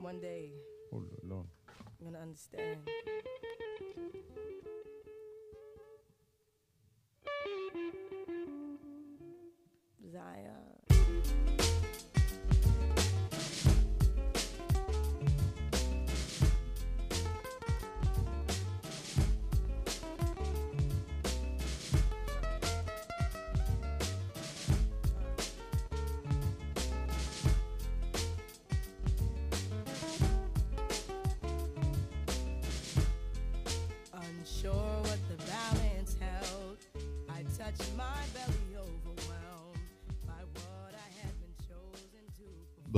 One day, Oh là là. you're gonna understand. Zaya.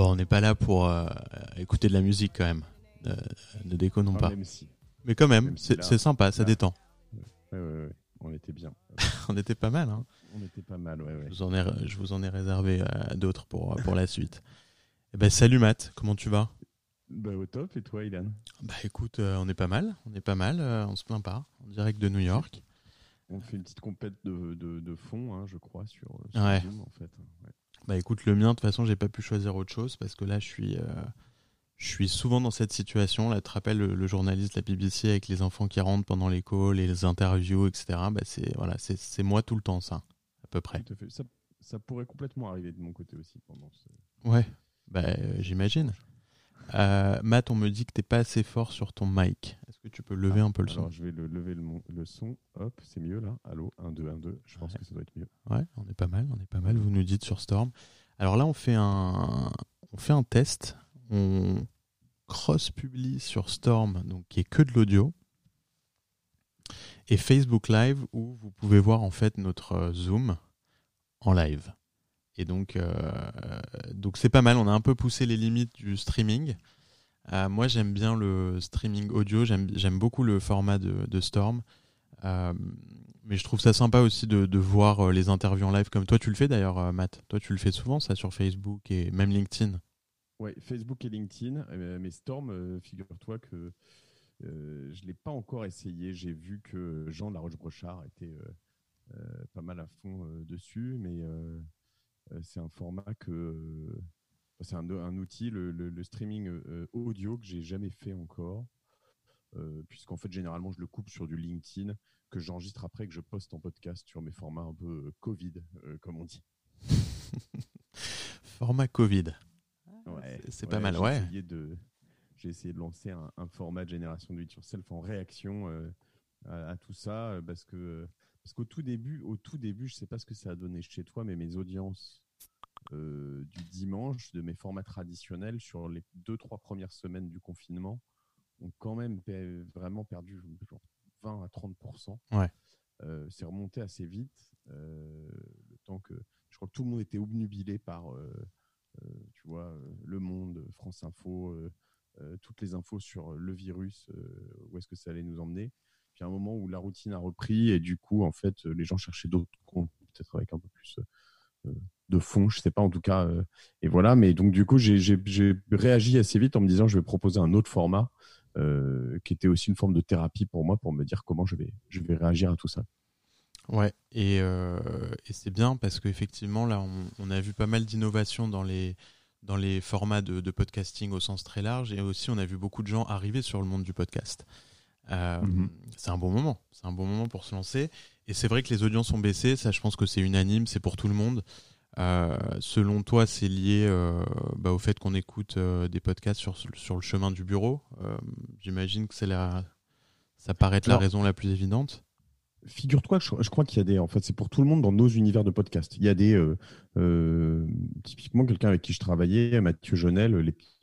Bon, on n'est pas là pour euh, écouter de la musique quand même. Euh, ne déconnons Enfin, pas. Même si. Mais quand même, même si c'est là- sympa, ça détend. Ouais, ouais, ouais. On était bien. On était pas mal. Hein. On était pas mal, ouais. Je, vous en ai, je vous en ai réservé euh, d'autres pour, pour la suite. Eh ben, salut Matt, comment tu vas? Bah, au top. Et toi, Ilan? Bah écoute, on est pas mal, on est pas mal, on se plaint pas. En direct de New York. On fait une petite compète de, de, de fond, hein, je crois, sur, sur. Zoom, en fait. Bah écoute, le mien, de toute façon, j'ai pas pu choisir autre chose parce que là, je suis, euh, je suis souvent dans cette situation. Là, tu te rappelles le, le journaliste la BBC avec les enfants qui rentrent pendant les calls, les interviews, etc. Bah c'est voilà, c'est c'est moi tout le temps, ça, à peu près. Tout à fait. Ça, ça pourrait complètement arriver de mon côté aussi pendant ce... Ouais, bah euh, j'imagine. Euh, Matt, on me dit que t'es pas assez fort sur ton mic. Est-ce que tu peux lever un peu le son? Alors, je vais le, lever le, mon- le son. Hop, c'est mieux là. Allô, 1, 2, 1, 2. Je pense Ouais. que ça doit être mieux. Ouais, on est pas mal, on est pas mal. Vous nous dites sur Storm. Alors là, on fait un, on fait un test. On cross publie sur Storm, donc qui est que de l'audio, et Facebook Live où vous pouvez voir en fait notre euh, Zoom en live. Et donc, euh, donc c'est pas mal. On a un peu poussé les limites du streaming. Euh, moi, j'aime bien le streaming audio. J'aime, beaucoup le format de, Storm. Euh, mais je trouve ça sympa aussi de, de voir les interviews en live comme toi tu le fais d'ailleurs Matt. Toi tu le fais souvent ça sur Facebook et même LinkedIn. Ouais, Facebook et LinkedIn. Mais Storm, figure-toi que je ne l'ai pas encore essayé. J'ai vu que Jean de la Roche-Brochard était pas mal à fond dessus, mais c'est un format que. euh, c'est un, un outil, le, le- le streaming euh, audio que j'ai jamais fait encore. Euh, puisqu'en fait, généralement, je le coupe sur du LinkedIn que j'enregistre après que je poste en podcast sur mes formats un peu euh, Covid, euh, comme on dit. Format Covid. Ouais, c'est pas mal, ouais. essayé de- J'ai essayé de lancer un, un format de génération de it yourself en réaction euh, à, à tout ça, euh, parce que parce qu'au tout début, au tout début, je sais pas ce que ça a donné chez toi, mais mes audiences euh, du dimanche, de mes formats traditionnels sur les deux trois premières semaines du confinement, ont quand même vraiment perdu genre 20 à 30 Ouais. Euh, C'est remonté assez vite, euh, le temps que je crois que tout le monde était obnubilé par euh, tu vois, Le Monde, France Info, toutes les infos sur le virus, où est-ce que ça allait nous emmener. Puis un moment où la routine a repris et du coup, en fait, euh, les gens cherchaient d'autres comptes, peut-être avec un peu plus euh, de fond, je sais pas en tout cas. euh, et voilà, mais donc du coup, j'ai- réagi assez vite en me disant je vais proposer un autre format euh, qui était aussi une forme de thérapie pour moi, pour me dire comment je vais, je vais réagir à tout ça. Ouais, et, euh, c'est bien parce qu'effectivement, là, on, a vu pas mal d'innovations dans les, dans les formats de podcasting au sens très large, et aussi on a vu beaucoup de gens arriver sur le monde du podcast. Euh, Mhm. C'est un bon moment, c'est un bon moment pour se lancer. Et c'est vrai que les audiences ont baissé, ça je pense que c'est unanime, c'est pour tout le monde. Euh, selon toi, c'est lié euh, bah, au fait qu'on écoute des podcasts sur, sur le chemin du bureau. J'imagine que c'est la, ça paraît être la raison la plus évidente. Figure-toi je, je crois qu'il y a des, en fait, c'est pour tout le monde dans nos univers de podcast. Il y a des, euh, euh, typiquement quelqu'un avec qui je travaillais, Mathieu Jonel,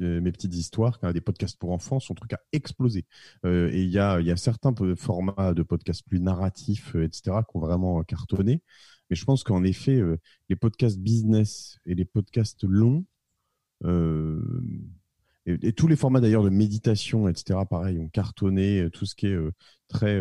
euh, mes petites histoires, des podcasts pour enfants, son truc a explosé. Et il y a, il y a certains formats de podcasts plus narratifs, etc., qui ont vraiment cartonné. Mais je pense qu'en effet, les podcasts business et les podcasts longs, et, et tous les formats d'ailleurs de méditation, etc., pareil, ont cartonné. Tout ce qui est très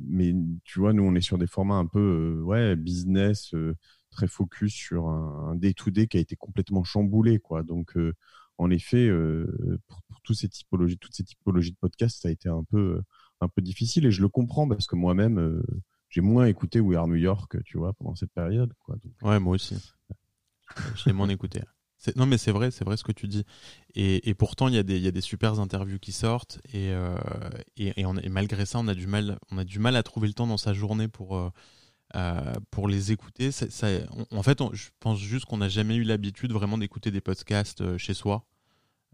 mais tu vois, nous, on est sur des formats un peu euh, ouais, business, euh, très focus sur un day-to-day qui a été complètement chamboulé. Quoi. Donc, euh, en effet, euh, pour, pour tous ces typologies, toutes ces typologies de podcasts, ça a été un peu, euh, un peu difficile et je le comprends parce que moi-même, euh, j'ai moins écouté We Are New York, tu vois, pendant cette période. Quoi. Ouais, moi aussi. J'ai moins écouté. Non, mais c'est vrai, c'est vrai ce que tu dis. Et, et pourtant, il y, a des, y a des super interviews qui sortent, et, euh, et, et, on, et, malgré ça, on a, du mal, on a du mal à trouver le temps dans sa journée pour, euh, euh, pour les écouter. Ça, ça, on, en fait, on, je pense juste qu'on n'a jamais eu l'habitude vraiment d'écouter des podcasts chez soi,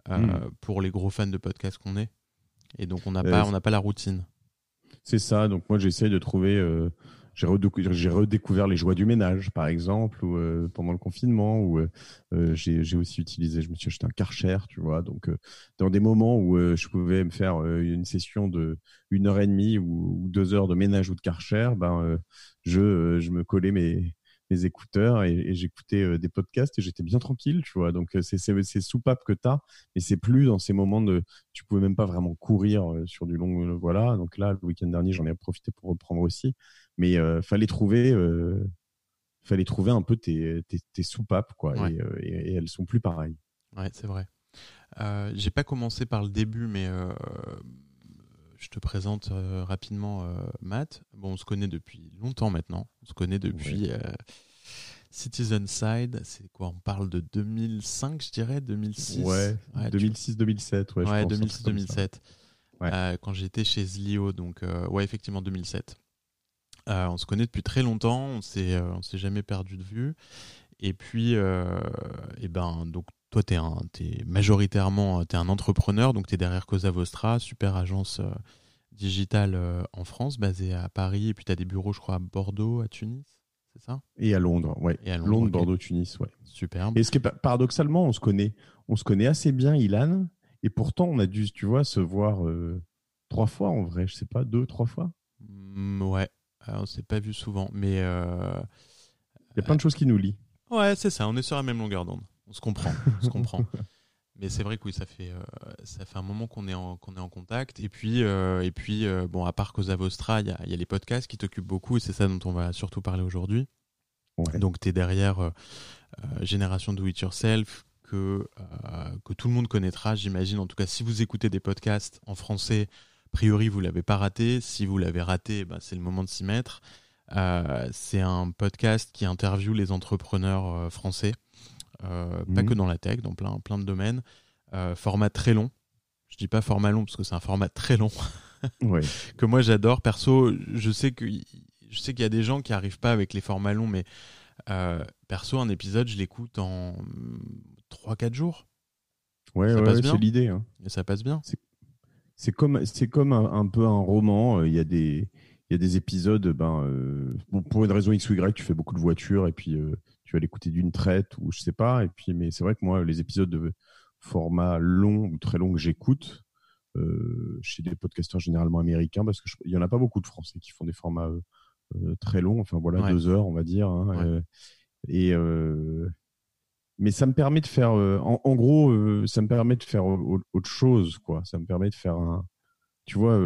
euh, mm. pour les gros fans de podcasts qu'on est. Et donc, on n'a pas, on n'a pas la routine. C'est ça. Donc, moi, j'essaye de trouver j'ai redécouvert, les joies du ménage, par exemple, ou euh, pendant le confinement, où euh, euh j'ai aussi utilisé, je me suis acheté un Karcher, tu vois. Donc, dans des moments où je pouvais me faire une session de une heure et demie ou, ou, deux heures de ménage ou de Karcher, ben, je, je me collais mes mes écouteurs et, et j'écoutais des podcasts et j'étais bien tranquille, tu vois. Donc c'est c'est soupape que tu as, mais c'est plus dans ces moments de tu pouvais même pas vraiment courir sur du long voilà. Donc là le week-end dernier, j'en ai profité pour reprendre aussi. Mais euh, fallait trouver, euh, fallait trouver un peu tes, tes, tes soupapes, quoi. Et, euh, et, et, elles sont plus pareilles. Ouais, c'est vrai. Euh, J'ai pas commencé par le début, mais euh, je te présente euh, rapidement Matt. Bon, on se connaît depuis longtemps maintenant. On se connaît depuis ouais. Citizen Side. C'est quoi? On parle de 2005, je dirais, 2006. Ouais. ouais 2006-2007. Ouais, ouais 2006-2007. Ouais. quand j'étais chez Zlio, donc ouais, effectivement 2007. Euh, on se connaît depuis très longtemps, on s'est euh, on s'est jamais perdu de vue. Et puis, euh, et ben donc toi un es majoritairement t'es un entrepreneur, donc t'es derrière Cosa Vostra, super agence euh, digitale euh, en France, basée à Paris, et puis t'as des bureaux, je crois, à Bordeaux, à Tunis. C'est ça? Et à Londres, à Londres, Londres okay. Bordeaux, Tunis, ouais. Superbe. Et ce qui est paradoxalement, on se connaît, on se connaît assez bien, Ilan, et pourtant on a dû, tu vois, se voir euh, trois fois en vrai, je sais pas, deux, trois fois. Mmh, ouais, euh, on s'est pas vu souvent, mais euh, il y a plein de choses qui nous lient. Ouais, c'est ça. On est sur la même longueur d'onde. On se comprend. On se comprend. Mais c'est vrai que oui, ça fait euh, ça fait un moment qu'on est en qu'on est en contact. Et puis euh, et puis euh, bon, à part Cosa Vostra, il y a, y a les podcasts qui t'occupent beaucoup et c'est ça dont on va surtout parler aujourd'hui. Ouais. Donc tu es derrière Génération Do It Yourself que que tout le monde connaîtra, j'imagine. En tout cas, si vous écoutez des podcasts en français, a priori vous l'avez pas raté. Si vous l'avez raté, bah, c'est le moment de s'y mettre. C'est un podcast qui interviewe les entrepreneurs français, mmh. pas que dans la tech, dans plein, plein de domaines. format très long. Je dis pas format long parce que c'est un format très long ouais. que moi j'adore. Perso, je sais que je sais qu'il y a des gens qui arrivent pas avec les formats longs, mais perso, un épisode, je l'écoute en 3-4 jours. Ouais, ça ouais, c'est l'idée. Hein. Et ça passe bien. C'est comme, c'est comme un, un, peu un roman. Il y a des, il y a des épisodes, ben, euh, bon, pour une raison X ou Y, tu fais beaucoup de voitures et puis euh, tu vas l'écouter d'une traite ou je sais pas. Et puis, mais c'est vrai que moi, les épisodes de format long ou très long que j'écoute, euh, chez des podcasteurs généralement américains, parce que il y en a pas beaucoup de Français qui font des formats euh, très longs. Enfin voilà, ouais. deux heures, on va dire. Hein, ouais. et mais ça me permet de faire, en, en, gros, ça me permet de faire autre chose, quoi. Ça me permet de faire un, tu vois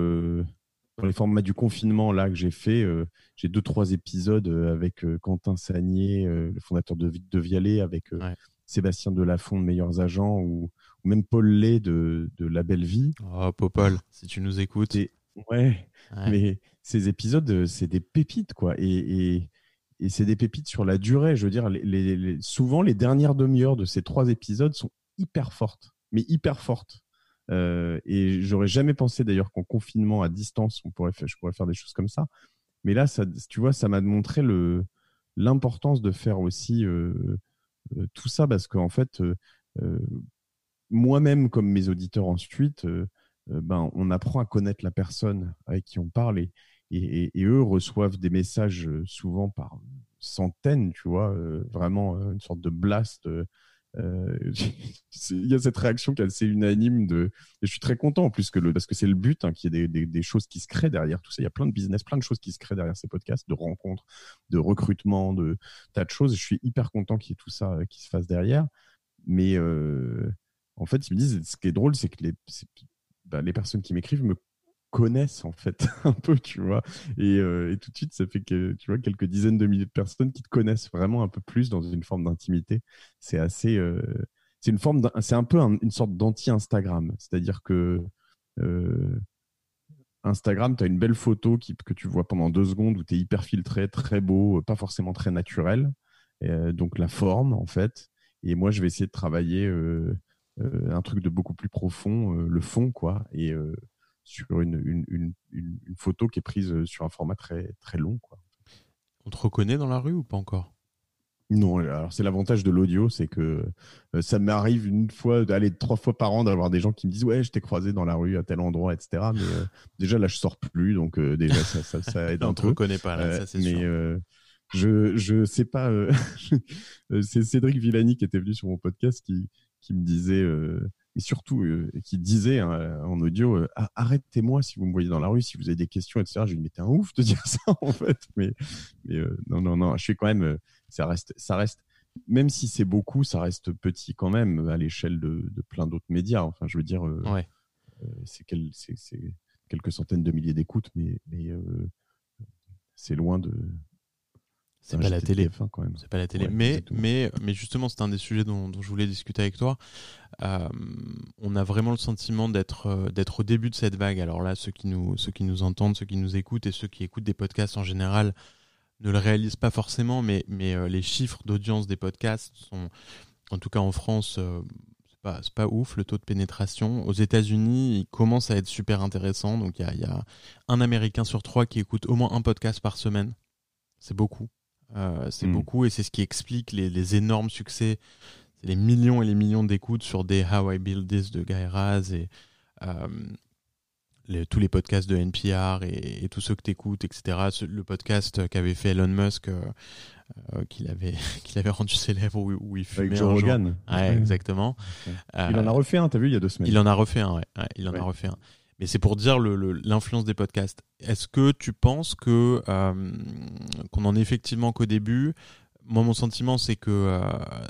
dans les formats du confinement là que j'ai fait, euh, j'ai deux trois épisodes euh, avec euh, Quentin Sagnier, euh, le fondateur de de Vialet, avec ouais. Sébastien Delafont de Meilleurs Agents ou, ou, même Paul Lay de, de La Belle Vie. Oh Popol, si tu nous écoutes. Et, ouais, ouais, mais ces épisodes, c'est des pépites quoi, et, et, et c'est des pépites sur la durée. Je veux dire, les, les, les, souvent les dernières demi-heures de ces trois épisodes sont hyper fortes, mais hyper fortes. Euh, et j'aurais jamais pensé d'ailleurs qu'en confinement à distance, on pourrait faire, je pourrais faire des choses comme ça. Mais là, tu vois, ça m'a montré l'importance de faire aussi euh, euh, tout ça parce qu'en fait, moi-même comme mes auditeurs ensuite, ben on apprend à connaître la personne avec qui on parle et, eux reçoivent des messages souvent par centaines, tu vois, vraiment une sorte de blast il y a cette réaction qui est assez unanime de je suis très content en plus que le parce que c'est le but hein, qu'il y ait des, choses qui se créent derrière tout ça. Il y a plein de business plein de choses qui se créent derrière ces podcasts de rencontres de recrutement de tas de choses je suis hyper content qu'il y ait tout ça euh, qui se fasse derrière. Mais euh, en fait ils me disent ce qui est drôle c'est que les bah, les personnes qui m'écrivent me connaissent en fait un peu, tu vois. Et, euh, et, tout de suite, ça fait que tu vois quelques dizaines de milliers de personnes qui te connaissent vraiment un peu plus dans une forme d'intimité. C'est assez, euh, c'est une forme, c'est un peu un, une sorte d'anti-Instagram, c'est-à-dire que euh, Instagram, tu as une belle photo qui, que tu vois pendant deux secondes où tu es hyper filtré, très beau, pas forcément très naturel. donc la forme, en fait. Et moi, je vais essayer de travailler un truc de beaucoup plus profond, le fond, quoi. Sur une, une, une, une, photo qui est prise sur un format très, très long, quoi. On te reconnaît dans la rue ou pas encore? Non, alors c'est l'avantage de l'audio, c'est que euh, ça m'arrive une fois, d'aller trois fois par an, d'avoir des gens qui me disent ouais, je t'ai croisé dans la rue à tel endroit, etc. Mais euh, déjà là, je sors plus, donc euh, déjà ça, ça, ça aide un peu. On te reconnaît pas là, ça c'est mais, sûr. je je sais pas, c'est Cédric Villani qui était venu sur mon podcast qui qui me disait et surtout qui disait hein, en audio arrêtez-moi si vous me voyez dans la rue, si vous avez des questions, etc. Je lui mettais un ouf de dire ça en fait, mais, mais non non non, je suis quand même ça reste, ça reste, même si c'est beaucoup, ça reste petit quand même à l'échelle de, plein d'autres médias. Enfin, je veux dire, euh, euh, c'est quelques centaines de milliers d'écoutes, mais, mais euh, c'est loin de. C'est pas, la télé. quand même. C'est pas la télé. mais, mais, mais justement, c'est un des sujets dont, je voulais discuter avec toi. on a vraiment le sentiment d'être d'être au début de cette vague. Alors là, ceux qui nous ceux qui nous entendent, ceux qui nous écoutent et ceux qui écoutent des podcasts en général ne le réalisent pas forcément, mais, mais euh, les chiffres d'audience des podcasts sont, en tout cas en France, euh, c'est pas, pas ouf le taux de pénétration. Aux États-Unis, il commence à être super intéressant. Donc il y a, y a, un Américain sur trois qui écoute au moins un podcast par semaine. C'est beaucoup. Euh, c'est hmm. beaucoup et c'est ce qui explique les, les énormes succès, les millions et les millions d'écoutes sur des How I Build This de Guy Raz et tous les podcasts de NPR et, tous ceux que tu écoutes, etc. Le podcast qu'avait fait Elon Musk, euh, euh, qu'il avait, qu'il avait rendu célèbre où, il fumait Avec Joe Rogan. Ouais, exactement. il en a refait un, t'as vu, il y a deux semaines. Il en a refait un, ouais. il en a refait un. Mais c'est pour dire l'influence des podcasts. Est-ce que tu penses que euh, qu'on en est effectivement qu'au début? Moi, mon sentiment, c'est que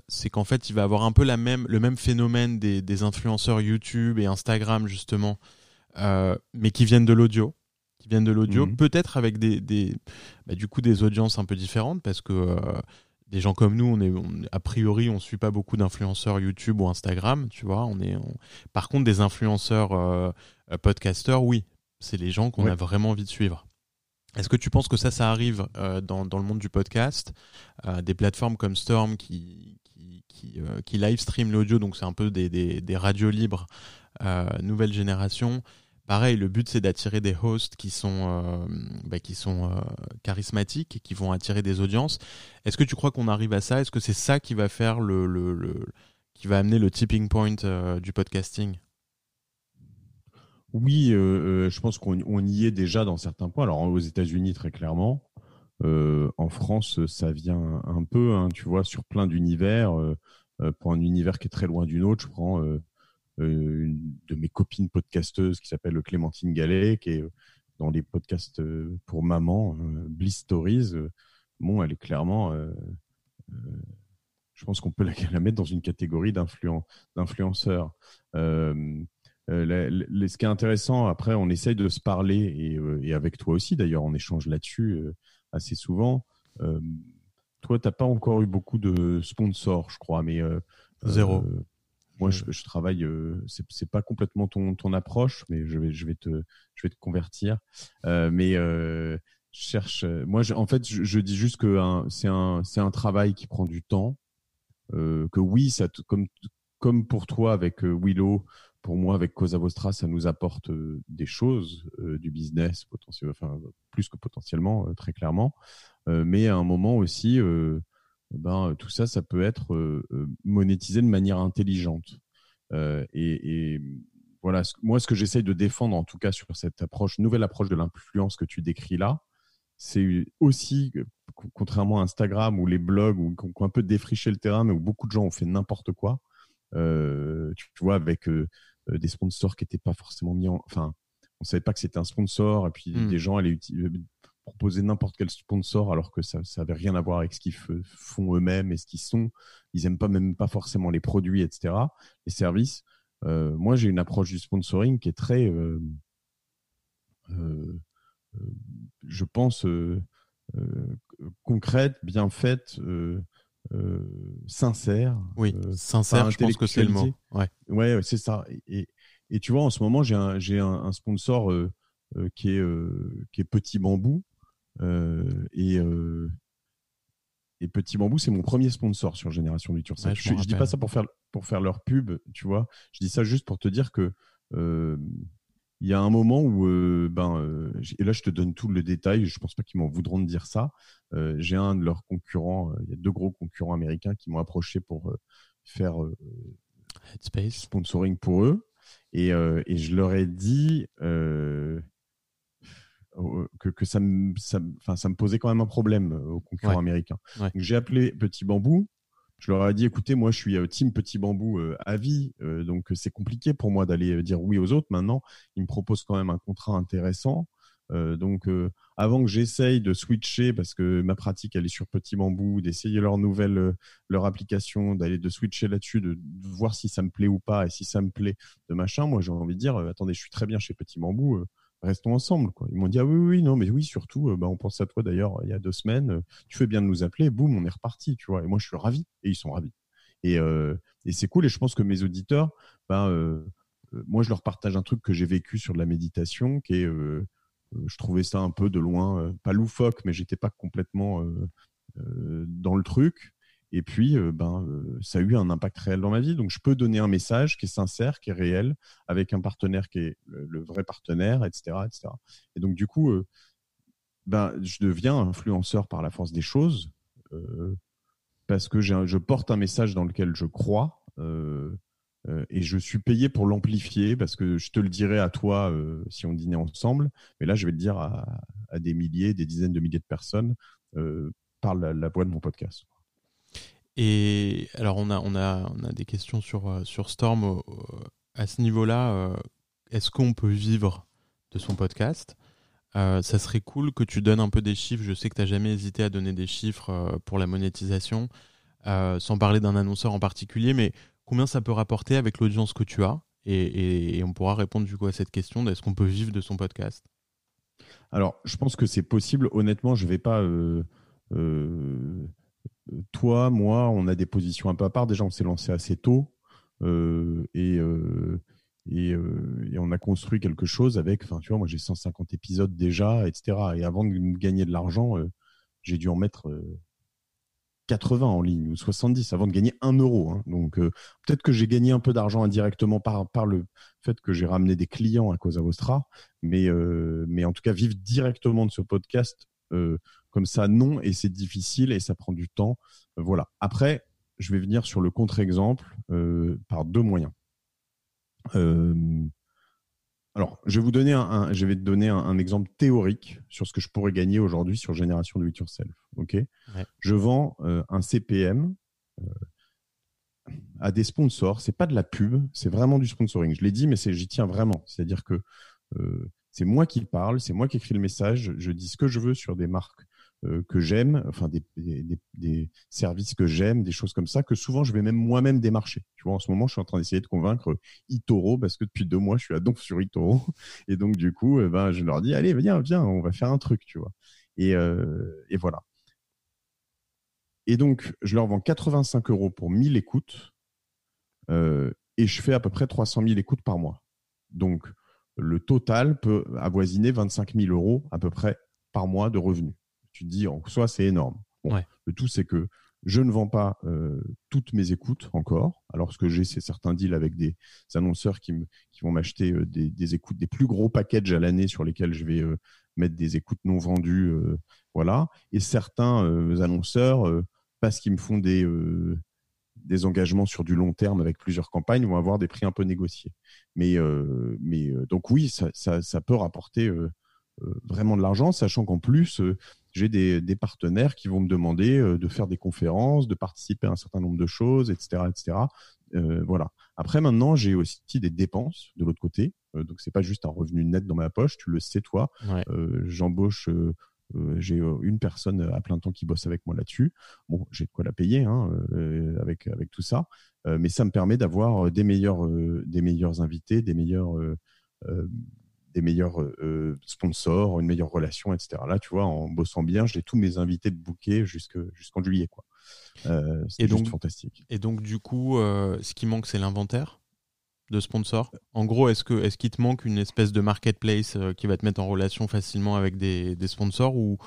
c'est qu'en fait, il va avoir un peu la même, le même phénomène des, des influenceurs YouTube et Instagram justement, euh, mais qui viennent de l'audio, qui viennent de l'audio, mhm. peut-être avec des, des bah, du coup des audiences un peu différentes parce que euh, des gens comme nous, on est a priori, on suit pas beaucoup d'influenceurs YouTube ou Instagram, tu vois. On est, par contre, des influenceurs euh, podcasteurs, oui, c'est les gens qu'on a vraiment envie de suivre. Est-ce que tu penses que ça, ça arrive dans, dans, le monde du podcast Des plateformes comme Storm qui, qui, qui, qui live stream l'audio, donc c'est un peu des, des, des, radios libres, nouvelle génération, Pareil, le but c'est d'attirer des hosts qui sont, euh, bah, qui sont euh, charismatiques et qui vont attirer des audiences. Est-ce que tu crois qu'on arrive à ça? Est-ce que c'est ça qui va faire le, le, qui va amener le tipping point euh, du podcasting? Oui, je pense qu'on y est déjà dans certains points. Alors aux États-Unis très clairement, en France ça vient un peu, hein, tu vois, sur plein d'univers. pour un univers qui est très loin d'une autre, je prends euh, une de mes copines podcasteuses qui s'appelle Clémentine Gallet, qui est euh, dans les podcasts euh, pour maman, Bliss Stories. Bon, elle est clairement je pense qu'on peut la, mettre dans une catégorie d'influenceurs. Euh, ce qui est intéressant, après, on essaye de se parler, et, avec toi aussi, d'ailleurs, on échange là-dessus assez souvent. toi, tu n'as pas encore eu beaucoup de sponsors, je crois, mais... Zéro. Moi, je, je travaille. Euh, c'est pas complètement ton, ton approche, mais je vais, je vais te, je vais te convertir. Euh, mais euh, je cherche. Moi, en fait, je, dis juste que c'est un, c'est un travail qui prend du temps. Euh, que oui, ça, comme, comme pour toi avec euh, Willow, pour moi avec Cosa Vostra, ça nous apporte euh, des choses, du business plus que potentiellement, très clairement. mais à un moment aussi ben, tout ça, ça peut être euh, euh, monétisé de manière intelligente. Euh, et, voilà, moi, ce que j'essaye de défendre, en tout cas sur cette approche, nouvelle approche de l'influence que tu décris là, c'est aussi, contrairement à Instagram ou les blogs où, qui ont un peu défriché le terrain, mais où beaucoup de gens ont fait n'importe quoi, tu, vois, avec des sponsors qui n'étaient pas forcément mis en. Enfin, on savait pas que c'était un sponsor, et puis mmh. des gens allaient proposer n'importe quel sponsor alors que ça n'avait rien à voir avec ce qu'ils font eux-mêmes et ce qu'ils sont. Ils aiment pas même pas forcément les produits, etc., les services. Euh, moi, j'ai une approche du sponsoring qui est très, euh, euh, je pense, concrète, bien faite. Sincère. Oui, sincère, je pense que c'est le mot. Ouais, ouais, c'est ça. Et, et, tu vois, en ce moment, j'ai un, un, un, sponsor qui est qui est Petit Bambou et et Petit Bambou, c'est mon premier sponsor sur Génération du Ouais, je, je dis pas ça pour faire pour faire leur pub, tu vois. Je dis ça juste pour te dire que il y a un moment où, euh, ben, euh, et là je te donne tout le détail, je pense pas qu'ils m'en voudront de dire ça. Euh, j'ai un de leurs concurrents, il y a deux gros concurrents américains qui m'ont approché pour faire Headspace. sponsoring pour eux. Et, et je leur ai dit que, que ça, me, ça, ça me posait quand même un problème aux concurrents américains. J'ai appelé Petit Bambou je leur ai dit, écoutez, moi, je suis euh, team petit bambou euh, à vie, euh, donc c'est compliqué pour moi d'aller dire oui aux autres. Maintenant, ils me proposent quand même un contrat intéressant. donc, avant que j'essaye de switcher, parce que ma pratique elle est sur Petit Bambou, d'essayer leur nouvelle, leur application, d'aller de switcher là-dessus, de, voir si ça me plaît ou pas, et si ça me plaît, de machin, moi j'ai envie de dire, attendez, je suis très bien chez Petit Bambou, restons ensemble. Quoi. Ils m'ont dit ah oui, oui, non, mais oui, surtout, euh, bah, on pense à toi d'ailleurs il y a deux semaines, euh, tu fais bien de nous appeler, boum, on est reparti, tu vois. Et moi, je suis ravi et ils sont ravis. Et, euh, c'est cool. Et je pense que mes auditeurs, ben, moi, je leur partage un truc que j'ai vécu sur de la méditation, qui est, je trouvais ça un peu de loin, pas loufoque, mais j'étais pas complètement dans le truc. Et puis, euh, ben, euh, ça a eu un impact réel dans ma vie. Donc, je peux donner un message qui est sincère, qui est réel, avec un partenaire qui est le, vrai partenaire, etc., etc. Et donc, du coup, euh, ben, je deviens influenceur par la force des choses parce que je porte un message dans lequel je crois et je suis payé pour l'amplifier parce que je te le dirais à toi si on dînait ensemble, mais là, je vais le dire à, des milliers, des dizaines de milliers de personnes par la voix de mon podcast. Et alors, on a, on a, on a des questions sur, euh, sur Storm à ce niveau-là. Euh, est-ce qu'on peut vivre de son podcast? Euh, Ça serait cool que tu donnes un peu des chiffres. Je sais que tu n'as jamais hésité à donner des chiffres pour la monétisation, sans parler d'un annonceur en particulier, mais combien ça peut rapporter avec l'audience que tu as? Et, on pourra répondre du coup à cette question est-ce qu'on peut vivre de son podcast? Alors, je pense que c'est possible. Honnêtement, je ne vais pas toi, moi, on a des positions un peu à part. Déjà, on s'est lancé assez tôt euh, euh, euh, et, on a construit quelque chose avec. Enfin, tu vois, moi, j'ai 150 épisodes déjà, etc. Et avant de gagner de l'argent, j'ai dû en mettre 80 en ligne ou 70 avant de gagner 1 euro. Hein. Donc, peut-être que j'ai gagné un peu d'argent indirectement par, le fait que j'ai ramené des clients à cause Vostra, mais, mais en tout cas, vivre directement de ce podcast comme ça, non, et c'est difficile et ça prend du temps. Euh, voilà. Après, je vais venir sur le contre-exemple euh, par deux moyens. Euh, alors, je vais vous donner un, je vais te donner un, exemple théorique sur ce que je pourrais gagner aujourd'hui sur Génération Do It Yourself. Ok? Je vends un CPM à des sponsors. C'est pas de la pub, c'est vraiment du sponsoring. Je l'ai dit, mais j'y tiens vraiment. C'est-à-dire que c'est moi qui parle, c'est moi qui écris le message. Je dis ce que je veux sur des marques que j'aime, enfin des, services que j'aime, des choses comme ça, que souvent je vais même moi-même démarcher. Tu vois, en ce moment, je suis en train d'essayer de convaincre Itoro parce que depuis deux mois, je suis à Donf sur Itoro. Et donc, du coup, euh, ben, je leur dis, allez, viens, viens, on va faire un truc, tu vois. Et, euh, voilà. Et donc, je leur vends 85 euros pour 1000 écoutes euh, et je fais à peu près 300 000 écoutes par mois. Donc, le total peut avoisiner 25 000 euros à peu près par mois de revenus tu te dis en soi c'est énorme. Le tout c'est que je ne vends pas euh, toutes mes écoutes encore. Alors ce que j'ai c'est certains deals avec des annonceurs qui, me, qui vont m'acheter euh, des, écoutes, des plus gros packages à l'année sur lesquels je vais euh, mettre des écoutes non vendues, voilà. Et certains annonceurs parce qu'ils me font des des engagements sur du long terme avec plusieurs campagnes vont avoir des prix un peu négociés. Mais, mais donc oui, ça, ça, ça peut rapporter vraiment de l'argent, sachant qu'en plus, j'ai des, partenaires qui vont me demander euh, de faire des conférences, de participer à un certain nombre de choses, etc., etc. Euh, voilà. Après, maintenant, j'ai aussi des dépenses de l'autre côté. Euh, donc, c'est pas juste un revenu net dans ma poche. Tu le sais, toi. J'embauche. j'ai une personne à plein temps qui bosse avec moi là-dessus. Bon, j'ai de quoi la payer hein, avec avec tout ça, mais ça me permet d'avoir des meilleurs des meilleurs invités, des meilleurs des meilleurs euh, euh, sponsors, une meilleure relation, etc. Là, tu vois, en bossant bien, j'ai tous mes invités de bouquet jusqu'en juillet. Quoi. Euh, et donc, fantastique. Et donc, du coup, ce qui manque, c'est l'inventaire de sponsors En gros, est-ce qu'il te manque une espèce de marketplace qui va te mettre en relation facilement avec des, des sponsors ou,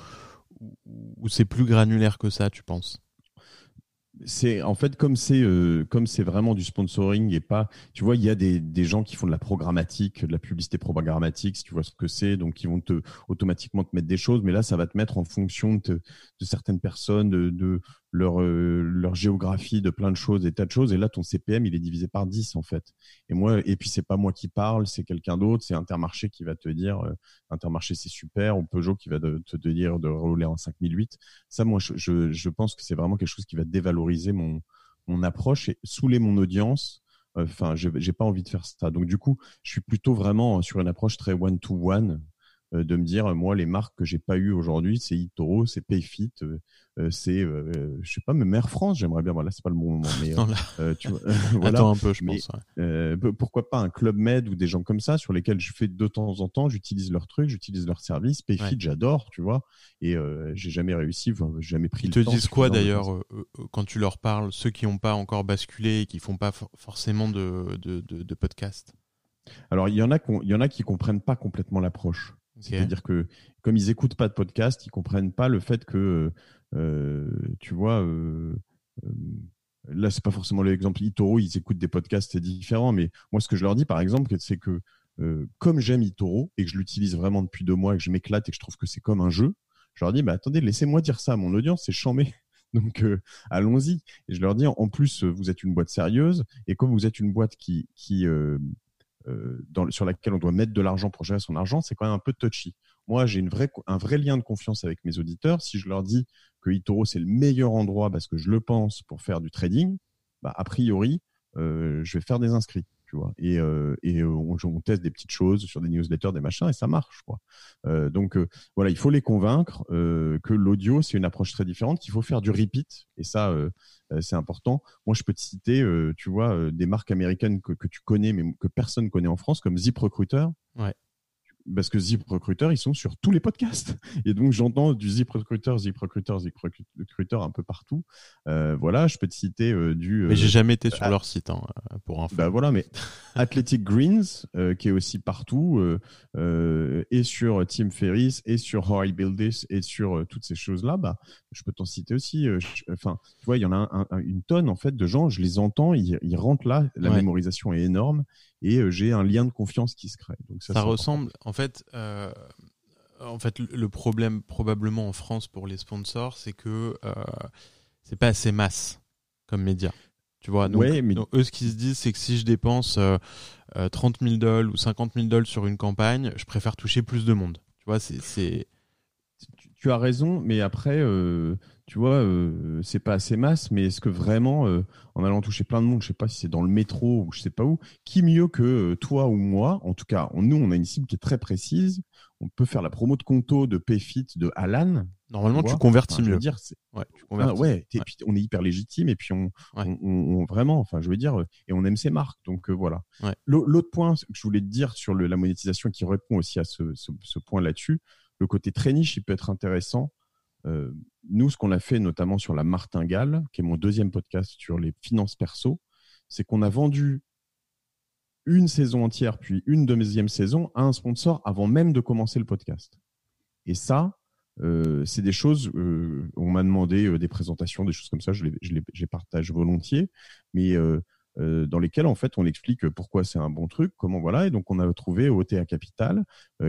ou c'est plus granulaire que ça, tu penses? C'est en fait comme c'est euh, comme c'est vraiment du sponsoring et pas tu vois il y a des, des gens qui font de la programmatique de la publicité programmatique si tu vois ce que c'est donc ils vont te automatiquement te mettre des choses mais là ça va te mettre en fonction de, de certaines personnes de, de leur, euh, leur géographie de plein de choses, des tas de choses. Et là, ton CPM, il est divisé par 10 en fait. Et moi, et puis c'est pas moi qui parle, c'est quelqu'un d'autre, c'est Intermarché qui va te dire, euh, Intermarché c'est super, ou Peugeot qui va te, dire de rouler en 5008. Ça, moi, je, je, pense que c'est vraiment quelque chose qui va dévaloriser mon, mon approche et saouler mon audience. Enfin, je j'ai pas envie de faire ça. Donc du coup, je suis plutôt vraiment sur une approche très one to one euh, de me dire moi les marques que j'ai pas eues aujourd'hui c'est Itoro c'est Payfit euh, euh, c'est je sais pas même Air France j'aimerais bien. Voilà c'est pas le bon moment mais tu vois, voilà. Attends un peu je pense pourquoi pas un club med ou des gens comme ça sur lesquels je fais de temps en temps j'utilise leurs trucs j'utilise leurs services. Payfit j'adore tu vois. Et j'ai jamais réussi j'ai jamais pris Ils le te disent quoi d'ailleurs quand tu leur parles ceux qui n'ont pas encore basculé et qui font pas forcément de, de, de, de podcast? Alors il y en a il y en a qui comprennent pas complètement l'approche c'est-à-dire que comme ils écoutent pas de podcast, ils comprennent pas le fait que, euh, tu vois, euh, euh, là c'est pas forcément l'exemple Itoro, ils écoutent des podcasts, c'est différent. Mais moi, ce que je leur dis, par exemple, c'est que comme j'aime Itoro et que je l'utilise vraiment depuis deux mois et que je m'éclate et que je trouve que c'est comme un jeu, je leur dis, bah attendez, laissez-moi dire ça à mon audience, c'est chambé. Donc allons-y. Et je leur dis, en plus, vous êtes une boîte sérieuse et comme vous êtes une boîte qui, qui euh, dans, sur laquelle on doit mettre de l'argent pour gérer son argent, c'est quand même un peu touchy. Moi, j'ai un vrai lien de confiance avec mes auditeurs. Si je leur dis que Itoro, c'est le meilleur endroit parce que je le pense pour faire du trading, bah, a priori, euh, je vais faire des inscrits et, euh, euh, on, teste des petites choses sur des newsletters, des machins, et ça marche, quoi. Euh, donc voilà, il faut les convaincre que l'audio c'est une approche très différente, qu'il faut faire du repeat, et ça c'est important. Moi, je peux te citer, tu vois, des marques américaines que, que, tu connais, mais que personne connaît en France, comme ZipRecruiter. Ouais parce que Zip Recruiter, ils sont sur tous les podcasts. Et donc, j'entends du Zip Recruiter, Zip Recruiter, Zip Recruiter un peu partout. Euh, voilà, je peux te citer euh, du. mais j'ai euh, jamais été sur leur site, hein, pour info. Bah voilà, mais Athletic Greens, qui est aussi partout, et sur Tim Ferriss, et sur How I Build This, et sur toutes ces choses-là, bah, je peux t'en citer aussi. Enfin, tu vois, il y en a une tonne, en fait, de gens, je les entends, ils, rentrent là, la mémorisation est énorme et euh, j'ai un lien de confiance qui se crée. Donc ça, ressemble, en fait, euh, en fait, le problème probablement en France pour les sponsors, c'est que euh, c'est pas assez masse comme média. Tu vois, donc, eux, ce qu'ils se disent, c'est que si je dépense 30 000 dollars ou 50 000 dollars sur une campagne, je préfère toucher plus de monde. Tu vois, c'est. Tu, as raison, mais après, tu vois, euh, c'est pas assez masse, mais est-ce que vraiment, euh, en allant toucher plein de monde, je sais pas si c'est dans le métro ou je sais pas où, qui mieux que euh, toi ou moi, en tout cas, nous, on a une cible qui est très précise, on peut faire la promo de Conto, de Payfit, de Alan. Normalement, tu, convertis mieux. dire, ouais, tu convertis. Ah, ouais, on est hyper légitime et puis on, on, vraiment, enfin, je veux dire, et on aime ses marques, donc voilà. L'autre point que je voulais te dire sur le, la monétisation qui répond aussi à ce, ce, ce point là-dessus, le côté très niche, il peut être intéressant euh, nous, ce qu'on a fait notamment sur la martingale, qui est mon deuxième podcast sur les finances perso, c'est qu'on a vendu une saison entière, puis une deuxième saison à un sponsor avant même de commencer le podcast. Et ça, euh, c'est des choses, euh, on m'a demandé des présentations, des choses comme ça, je les, je les partage volontiers, mais dans lesquelles en fait on explique pourquoi c'est un bon truc, comment voilà, et donc on a trouvé OTA Capital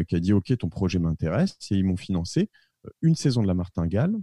qui a dit ok ton projet m'intéresse, et ils m'ont financé une saison de la martingale,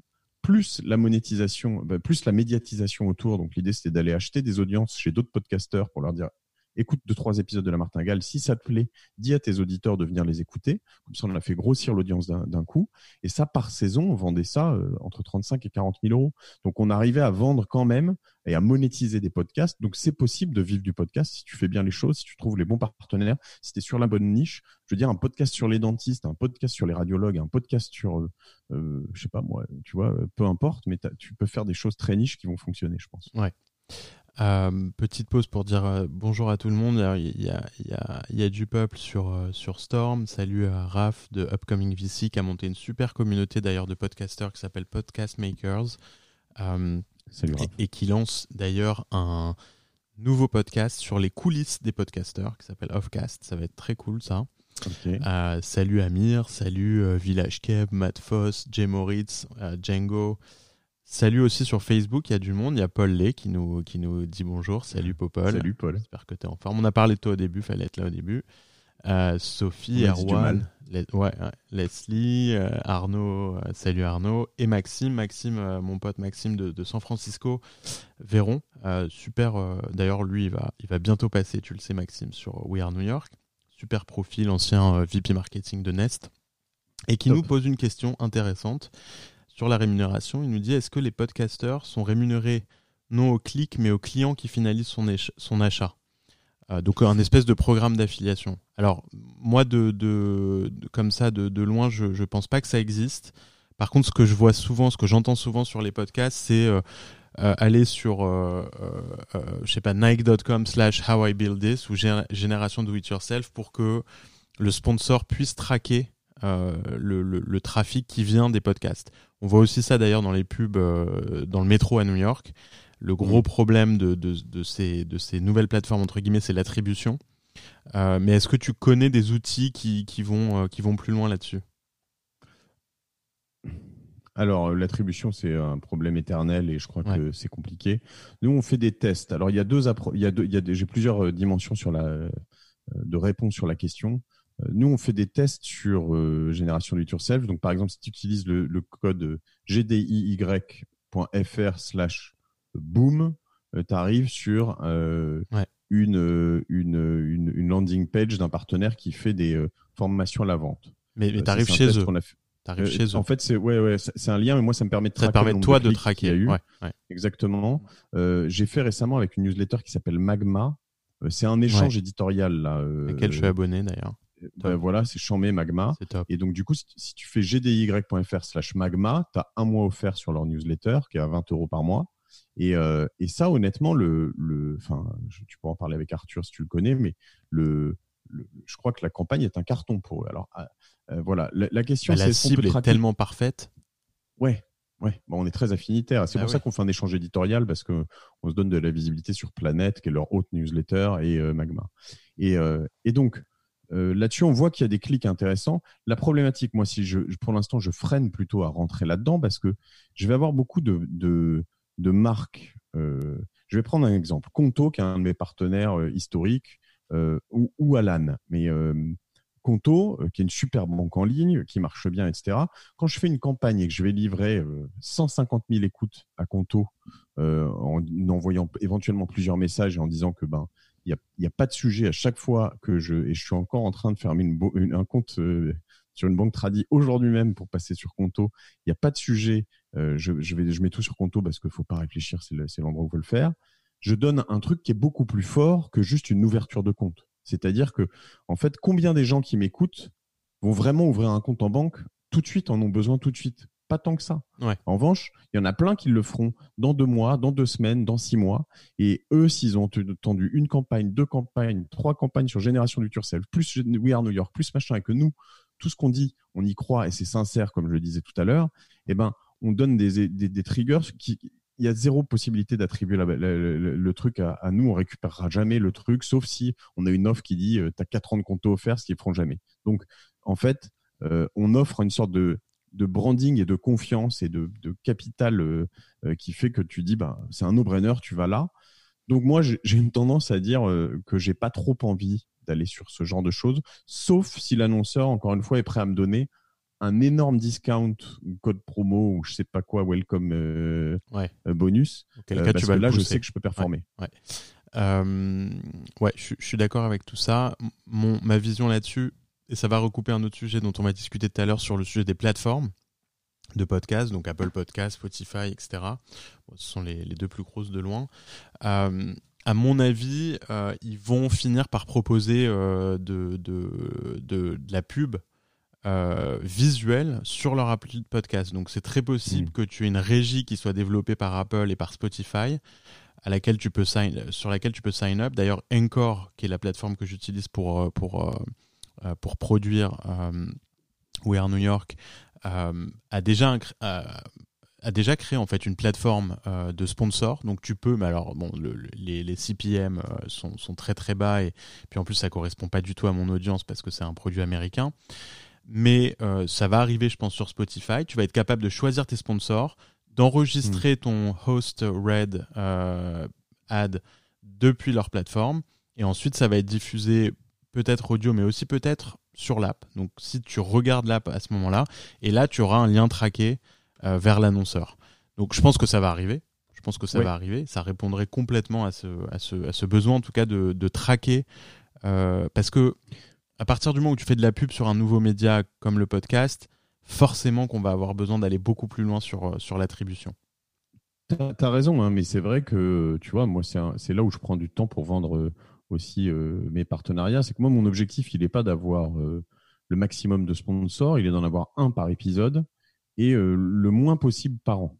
plus la monétisation, bah, plus la médiatisation autour. Donc l'idée c'était d'aller acheter des audiences chez d'autres podcasteurs pour leur dire écoute deux, trois épisodes de La Martingale. Si ça te plaît, dis à tes auditeurs de venir les écouter. Comme ça, on a fait grossir l'audience d'un coup. Et ça, par saison, on vendait ça euh, entre 35 et 40 000 euros. Donc, on arrivait à vendre quand même et à monétiser des podcasts. Donc, c'est possible de vivre du podcast si tu fais bien les choses, si tu trouves les bons partenaires, si tu es sur la bonne niche. Je veux dire, un podcast sur les dentistes, un podcast sur les radiologues, un podcast sur, euh, euh je sais pas moi, tu vois, peu importe, mais tu peux faire des choses très niches qui vont fonctionner, je pense. Ouais. Euh, petite pause pour dire euh, bonjour à tout le monde. Il y a, y, a, y a, du peuple sur, euh, sur Storm. Salut à Raph de Upcoming VC qui a monté une super communauté d'ailleurs de podcasters qui s'appelle Podcast Makers. Salut, et, et, qui lance d'ailleurs un nouveau podcast sur les coulisses des podcasteurs qui s'appelle Offcast. Ça va être très cool ça. Salut Amir, salut Village Keb, Matt Foss, Jay Moritz, Django. Salut aussi sur Facebook, il y a du monde. Il y a Paul Lay qui nous, qui nous dit bonjour. Salut Popol. Salut Paul. J'espère que tu es en forme. On a parlé de toi au début, fallait être là au début. Sophie, Erwan, ouais, Leslie, Arnaud, salut Arnaud, et Maxime, Maxime, mon pote Maxime de, de San Francisco, Véron. super, d'ailleurs, lui, il va, il va bientôt passer, tu le sais, Maxime, sur We Are New York super profil, ancien euh, VP marketing de Nest, et qui nous pose une question intéressante sur la rémunération. Il nous dit est-ce que les podcasteurs sont rémunérés non au clic, mais au client qui finalise son, son achat? Euh, donc un espèce de programme d'affiliation. Alors moi de, comme ça de, loin je ne pense pas que ça existe. Par contre ce que je vois souvent, ce que j'entends souvent sur les podcasts, c'est euh, euh, aller sur, je sais pas, nike.com slash how I build this ou génération do it yourself pour que le sponsor puisse traquer le, trafic qui vient des podcasts. On voit aussi ça d'ailleurs dans les pubs dans le métro à New York. Le gros mmh. problème de, de, de, ces, de ces nouvelles plateformes, entre guillemets, c'est l'attribution. mais est-ce que tu connais des outils qui, qui, vont, qui vont plus loin là-dessus? Alors, euh, l'attribution, c'est un problème éternel et je crois que c'est compliqué. Nous, on fait des tests. Alors, il y a deux, il y a il y a j'ai plusieurs euh, dimensions sur la, euh, de réponse sur la question. Nous, on fait des tests sur génération du yourself. Donc, par exemple, si tu utilises le, code gdiy.fr slash boom, tu arrives sur une, une, une, landing page d'un partenaire qui fait des formations à la vente. Mais, tu arrives chez eux. Euh, chez eux. En fait, c'est ouais, ouais, c'est un lien, mais moi, ça me permet de traquer. Ça permet toi de, traquer. Eu. Exactement. Euh, j'ai fait récemment avec une newsletter qui s'appelle Magma. Euh, c'est un échange éditorial là. Euh, Lequel je suis abonné d'ailleurs. Voilà, c'est Chamé Magma. Top. Et donc, du coup, si, tu fais gdy.fr slash magma, tu as un mois offert sur leur newsletter qui est à 20 euros par mois. Et, euh, et ça, honnêtement, le, le, tu pourras en parler avec Arthur si tu le connais, mais le, je crois que la campagne est un carton pour eux. Alors, euh, voilà, la, question bah, c'est la cible est, tellement parfaite. Ouais, ouais. Bon, on est très affinitaire. C'est bah pour ça qu'on fait un échange éditorial parce que on se donne de la visibilité sur Planète, qui est leur haute newsletter, et euh, Magma. Et, euh, et donc là-dessus, on voit qu'il y a des clics intéressants. La problématique, moi, si je, pour l'instant, je freine plutôt à rentrer là-dedans parce que je vais avoir beaucoup de, marques. je vais prendre un exemple. Conto, qui est un de mes partenaires historiques, ou, Alan. Mais Conto, euh, qui est une super banque en ligne, qui marche bien, etc. Quand je fais une campagne et que je vais livrer 150 euh, 000 écoutes à Conto, euh, en envoyant éventuellement plusieurs messages et en disant que ben il n'y a, pas de sujet à chaque fois que je et je suis encore en train de fermer un compte sur une banque tradie aujourd'hui même pour passer sur Conto. Il n'y a pas de sujet. je, je, vais, je mets tout sur Conto parce qu'il faut pas réfléchir, c'est l'endroit où il faut le faire. Je donne un truc qui est beaucoup plus fort que juste une ouverture de compte. C'est-à-dire que, en fait, combien des gens qui m'écoutent vont vraiment ouvrir un compte en banque? Tout de suite, en ont besoin tout de suite Pas tant que ça. En revanche, il y en a plein qui le feront dans deux mois, dans deux semaines, dans six mois. Et eux, s'ils ont tendu une campagne, deux campagnes, trois campagnes sur Génération du Turcel, plus We Are New York, plus machin, et que nous, tout ce qu'on dit, on y croit et c'est sincère, comme je le disais tout à l'heure, eh ben, on donne des, des, des triggers qui, il y a zéro possibilité d'attribuer le, truc à, nous. On récupérera jamais le truc, sauf si on a une offre qui dit euh, tu as 4 ans de compte offert, ce qu'ils feront jamais. Donc, en fait, euh, on offre une sorte de, branding et de confiance et de, capital euh, qui fait que tu dis bah, c'est un no-brainer, tu vas là. Donc, moi, j'ai une tendance à dire que j'ai pas trop envie d'aller sur ce genre de choses, sauf si l'annonceur, encore une fois, est prêt à me donner un énorme discount ou code promo ou je sais pas quoi, welcome euh, euh, bonus. Euh, cas, parce tu vas là, je sais que je peux performer. Ouais, ouais. je, suis d'accord avec tout ça. Mon, ma vision là-dessus, et ça va recouper un autre sujet dont on va discuter tout à l'heure sur le sujet des plateformes de podcast, donc Apple Podcast, Spotify, etc. ce sont les, les, deux plus grosses de loin. à mon avis, ils vont finir par proposer de, de, de, de, la pub euh, visuel sur leur appli de podcast. Donc c'est très possible mm. que tu aies une régie qui soit développée par Apple et par Spotify à laquelle tu peux sign, sur laquelle tu peux sign up. D'ailleurs, Encore, qui est la plateforme que j'utilise pour, euh, pour, euh, pour produire We Are New York, a déjà a déjà créé en fait une plateforme de sponsors. Donc tu peux, mais alors bon, les, les, CPM sont, sont, très très bas et puis en plus ça correspond pas du tout à mon audience parce que c'est un produit américain. Mais ça va arriver, je pense, sur Spotify. Tu vas être capable de choisir tes sponsors, d'enregistrer hmm. ton host Red ad depuis leur plateforme et ensuite ça va être diffusé peut-être audio mais aussi peut-être sur l'app. Donc si tu regardes l'app à ce moment-là, et là tu auras un lien traqué euh, vers l'annonceur. Donc je pense que ça va arriver. Je pense que ça va arriver. Ça répondrait complètement à ce, à ce, à ce besoin en tout cas de, de traquer. Euh, parce que à partir du moment où tu fais de la pub sur un nouveau média comme le podcast, forcément qu'on va avoir besoin d'aller beaucoup plus loin sur, euh, sur l'attribution. Tu as raison, hein, mais c'est vrai que, tu vois, moi, c'est là où je prends du temps pour vendre aussi euh, mes partenariats, c'est que moi, mon objectif, il n'est pas d'avoir euh, le maximum de sponsors, il est d'en avoir un par épisode et euh, le moins possible par an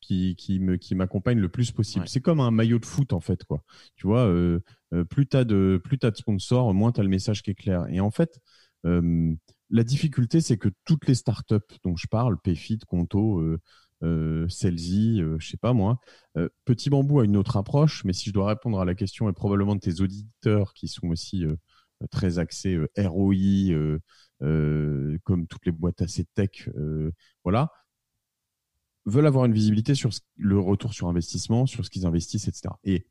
qui, qui me qui m'accompagne le plus possible. C'est comme un maillot de foot en fait quoi. Tu vois, plus tu as de plus as de sponsors, moins tu as le message qui est clair. Et en fait, la difficulté c'est que toutes les startups dont je parle, Payfit, Conto, euh, Celsi, euh, je sais pas moi. Euh, Petit Bambou a une autre approche, mais si je dois répondre à la question et probablement de tes auditeurs qui sont aussi euh, très axés ROI, comme toutes les boîtes assez tech, voilà, veulent avoir une visibilité sur le retour sur investissement, sur ce qu'ils investissent, etc. Et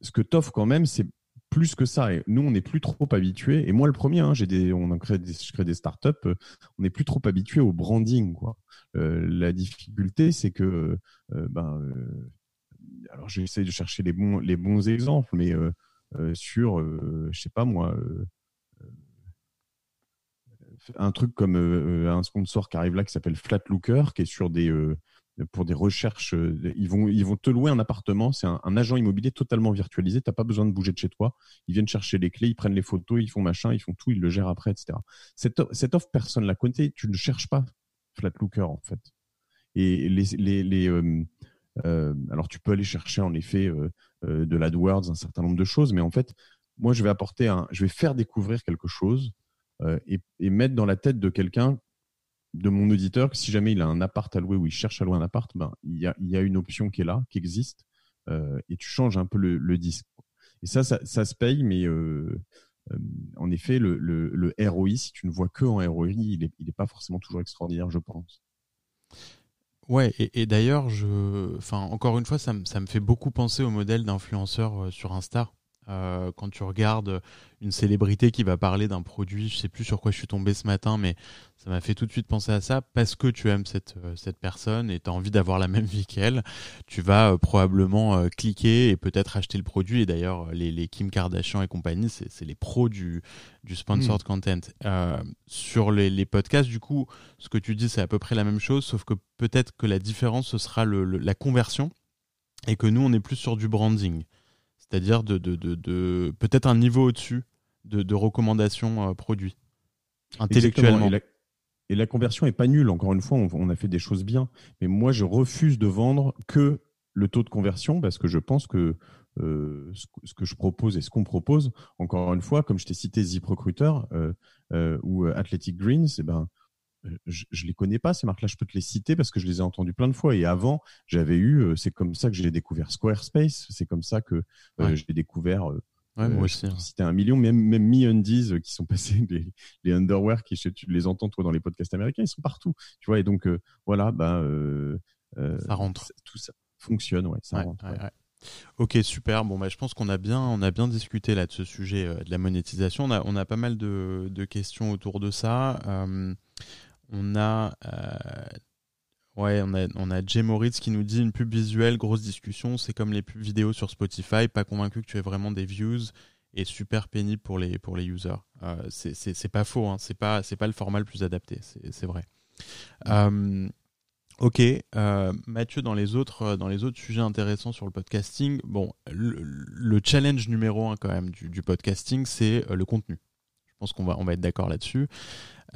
ce que t'offres quand même, c'est plus que ça. Et nous, on n'est plus trop habitués. Et moi, le premier, hein, j'ai des, on des, je crée des startups. Euh, on n'est plus trop habitué au branding. Quoi. Euh, la difficulté, c'est que, euh, ben, alors j'essaie de chercher les bons, les bons exemples, mais sur, je sais pas moi, un truc comme un sponsor qui arrive là qui s'appelle Flatlooker, qui est sur des pour des recherches. Euh, ils vont, ils vont te louer un appartement. C'est un, agent immobilier totalement virtualisé. Tu n'as pas besoin de bouger de chez toi. Ils viennent chercher les clés, ils prennent les photos, ils font machin, ils font tout, ils le gèrent après, etc. Cette, cette offre, personne la connaît. Tu ne cherches pas Flatlooker, en fait. Et les, les, les euh, euh, alors, tu peux aller chercher, en effet, de l'AdWords, un certain nombre de choses, mais en fait, moi, je vais apporter un, je vais faire découvrir quelque chose et mettre dans la tête de quelqu'un de mon auditeur que si jamais il a un appart à louer ou il cherche à louer un appart, ben, il, y a, une option qui est là, qui existe, euh, et tu changes un peu le, disque. Et ça, ça, se paye, mais euh, euh, en effet, le, le, ROI, si tu ne vois que en ROI, il n'est pas forcément toujours extraordinaire, je pense. Ouais, et, d'ailleurs, je, enfin, encore une fois, ça, ça, me fait beaucoup penser au modèle d'influenceur sur Insta. Euh, quand tu regardes une célébrité qui va parler d'un produit, je sais plus sur quoi je suis tombé ce matin, mais ça m'a fait tout de suite penser à ça parce que tu aimes cette, euh, cette personne et tu as envie d'avoir la même vie qu'elle, tu vas euh, probablement cliquer et peut-être acheter le produit. Et d'ailleurs, les, les, Kim Kardashian et compagnie, c'est les pros du, du sponsored mm. content. sur les, les, podcasts, du coup, ce que tu dis, c'est à peu près la même chose, sauf que peut-être que la différence, ce sera le, la conversion et que nous, on est plus sur du branding c'est-à-dire de, de, de, peut-être un niveau au-dessus de, de recommandations euh, produits intellectuellement. Et la, conversion est pas nulle. Encore une fois, on, a fait des choses bien, mais moi je refuse de vendre que le taux de conversion parce que je pense que euh, ce, que je propose et ce qu'on propose, encore une fois, comme je t'ai cité ZipRecruiter euh, ou Athletic Greens, eh ben je, je les connais pas ces marques-là. Je peux te les citer parce que je les ai entendues plein de fois. Et avant, j'avais eu, c'est comme ça que j'ai découvert Squarespace. C'est comme ça que euh, j'ai découvert. Ouais, moi aussi. Hein. C'était un million, même même MeUndies qui sont passés les, les underwear qui tu les entends toi dans les podcasts américains, ils sont partout. Tu vois. Et donc voilà, bah ça rentre. Tout ça fonctionne, ouais, ça rentre. Ok, super. Bon, bah, je pense qu'on a bien, on a bien discuté là de ce sujet de la monétisation. On a, on a pas mal de, de questions autour de ça. On a, euh, on a, Jay Moritz qui nous dit une pub visuelle, grosse discussion, c'est comme les pubs vidéo sur Spotify, pas convaincu que tu aies vraiment des views et super pénible pour les, pour users. Euh, c'est pas faux, hein, c'est pas, le format le plus adapté, c'est vrai. Euh, ok, Mathieu, dans les, autres, sujets intéressants sur le podcasting, bon, le, challenge numéro un quand même du, podcasting, c'est le contenu. Je pense qu'on va, on va être d'accord là-dessus.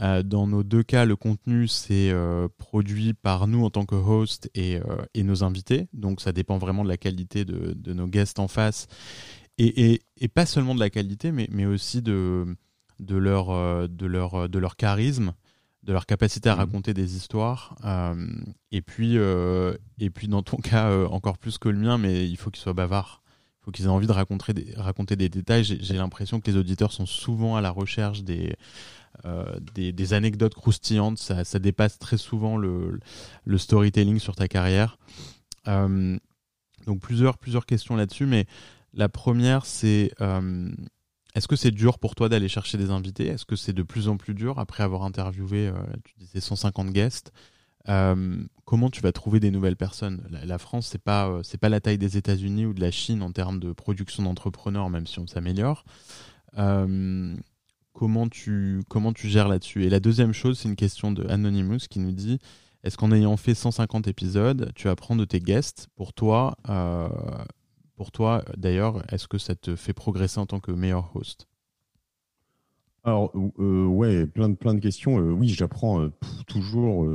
Euh, dans nos deux cas, le contenu, c'est euh, produit par nous en tant que host et, euh, et, nos invités. Donc ça dépend vraiment de la qualité de, de nos guests en face. Et, et, et, pas seulement de la qualité, mais, mais aussi de, de, leur, de, leur, de leur charisme, de leur capacité à Mhm. raconter des histoires. Euh, et puis, euh, et puis dans ton cas, euh, encore plus que le mien, mais il faut qu'ils soient bavards. Il faut qu'ils aient envie de raconter des, raconter des détails. J'ai l'impression que les auditeurs sont souvent à la recherche des, des, des anecdotes croustillantes. Ça, ça dépasse très souvent le, storytelling sur ta carrière. Euh, donc plusieurs, plusieurs questions là-dessus, mais la première, c'est euh, est-ce que c'est dur pour toi d'aller chercher des invités? Est-ce que c'est de plus en plus dur après avoir interviewé, euh, tu disais 150 guests? Euh, Comment tu vas trouver des nouvelles personnes? La, France, c'est pas euh, c'est pas la taille des États-Unis ou de la Chine en termes de production d'entrepreneurs, même si on s'améliore. Euh, comment tu gères là-dessus Et la deuxième chose, c'est une question de Anonymous qui nous dit est-ce qu'en ayant fait 150 épisodes, tu apprends de tes guests? Pour toi, euh, pour toi d'ailleurs, est-ce que ça te fait progresser en tant que meilleur host? Alors, euh, ouais, plein de, questions. Euh, oui, j'apprends toujours.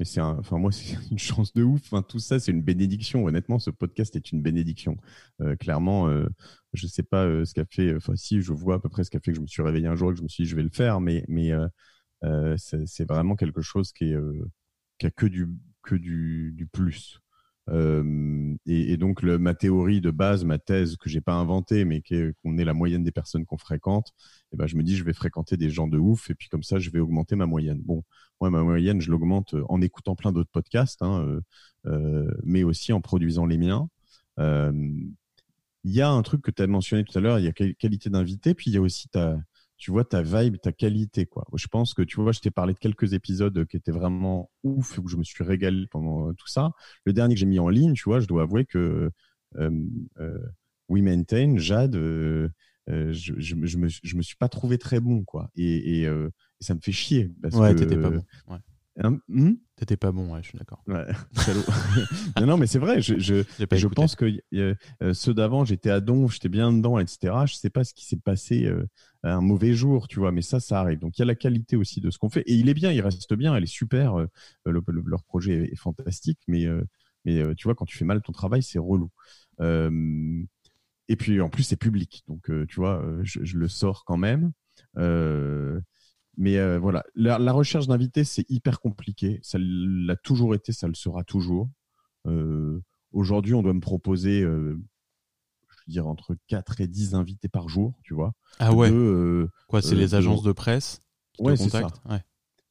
Euh, mais c'est enfin, moi, c'est une chance de ouf. Enfin, tout ça, c'est une bénédiction. Honnêtement, ce podcast est une bénédiction. Euh, clairement, euh, je sais pas euh, ce qu'a fait. Enfin, si, je vois à peu près ce qu'a fait que je me suis réveillé un jour et que je me suis dit, je vais le faire. Mais, mais euh, euh, c'est vraiment quelque chose qui est, euh, qui a que du, que du, du plus. Euh, et, et donc, le, ma théorie de base, ma thèse que j'ai pas inventée, mais qu'on est la moyenne des personnes qu'on fréquente, eh ben, je me dis, je vais fréquenter des gens de ouf, et puis comme ça, je vais augmenter ma moyenne. Bon, moi, ma moyenne, je l'augmente en écoutant plein d'autres podcasts, hein, euh, euh, mais aussi en produisant les miens. Euh, Il y a un truc que tu as mentionné tout à l'heure, il y a qualité d'invité, puis il y a aussi ta, tu vois, ta vibe, ta qualité. Je pense que, tu vois, je t'ai parlé de quelques épisodes qui étaient vraiment ouf, où je me suis régalé pendant euh, tout ça. Le dernier que j'ai mis en ligne, tu vois, je dois avouer que euh, euh, We Maintain, Jade, euh, euh, je, je, me- je, me, je me suis pas trouvé très bon, quoi. Et, et, euh, et ça me fait chier. Parce Ouais, t'étais pas bon. Ouais. Hein, hmm? T'étais pas bon, ouais, je suis d'accord. Ouais, non, non, mais c'est vrai. Je, je, je pense que euh, ceux d'avant, j'étais à Donf, j'étais bien dedans, etc. Je sais pas ce qui s'est passé euh, un mauvais jour, tu vois, mais ça, ça arrive. Donc il y a la qualité aussi de ce qu'on fait, et il est bien, il reste bien, elle est super. euh, le- le- leur projet est, est fantastique, mais mais tu vois, quand tu fais mal ton travail, c'est relou. Et puis en plus, c'est public, donc euh, tu vois, euh, je, je le sors quand même. Euh, mais euh, voilà, la, la recherche d'invités, c'est hyper compliqué. Ça l'a toujours été, ça le sera toujours. Aujourd'hui, on doit me proposer, je veux dire, entre 4 et 10 invités par jour, tu vois. Ah ouais, De, quoi, c'est les agences de presse qui Ouais, te c'est ça. Ouais.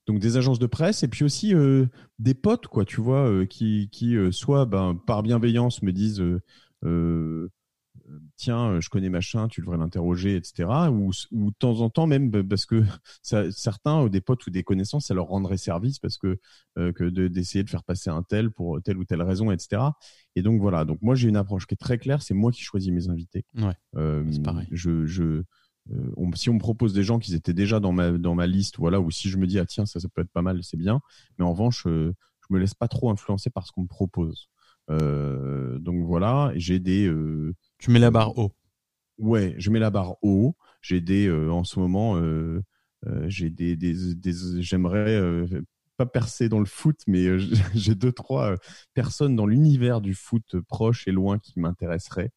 donc des agences de presse et puis aussi euh, des potes, quoi, tu vois, euh, qui, qui euh, soit ben, par bienveillance me disent tiens, euh, je connais machin, tu devrais l'interroger, etc. Ou, ou de temps en temps même parce que ça, certains, ou des potes ou des connaissances, ça leur rendrait service parce que, euh, que de- d'essayer de faire passer un tel pour telle ou telle raison, etc. Et donc voilà, donc moi j'ai une approche qui est très claire, c'est moi qui choisis mes invités. Ouais, Euh, c'est pareil. Je, je, euh, on- si on me propose des gens qui étaient déjà dans ma, dans ma liste, voilà, ou si je me dis, ah tiens, ça, ça peut être pas mal, c'est bien. Mais en revanche, euh, je me laisse pas trop influencer par ce qu'on me propose. Euh, donc voilà, j'ai des, euh, Tu mets la barre haut. ouais, je mets la barre haut. J'ai des, euh, en ce moment, euh, euh, j'ai des, des, des- j'aimerais pas percer dans le foot, mais j'ai deux trois personnes dans l'univers du foot proche et loin qui m'intéresseraient.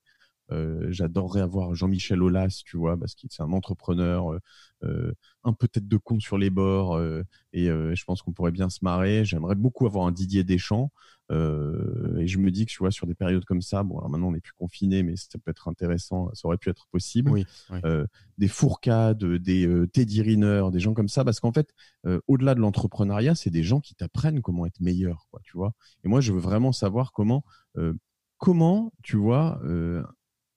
Euh, J'adorerais avoir Jean-Michel Aulas, tu vois, parce qu'il c'est un entrepreneur, euh, euh, un peu tête de con sur les bords, euh, et je pense qu'on pourrait bien se marrer. J'aimerais beaucoup avoir un Didier Deschamps, et je me dis que tu vois sur des périodes comme ça, bon, alors maintenant on n'est plus confiné, mais ça peut être intéressant, ça aurait pu être possible. Oui, oui. Des Fourcade, des Teddy Riner, des gens comme ça, parce qu'en fait, au-delà de l'entrepreneuriat, c'est des gens qui t'apprennent comment être meilleur, quoi, tu vois. Et moi, je veux vraiment savoir comment, comment, tu vois, euh,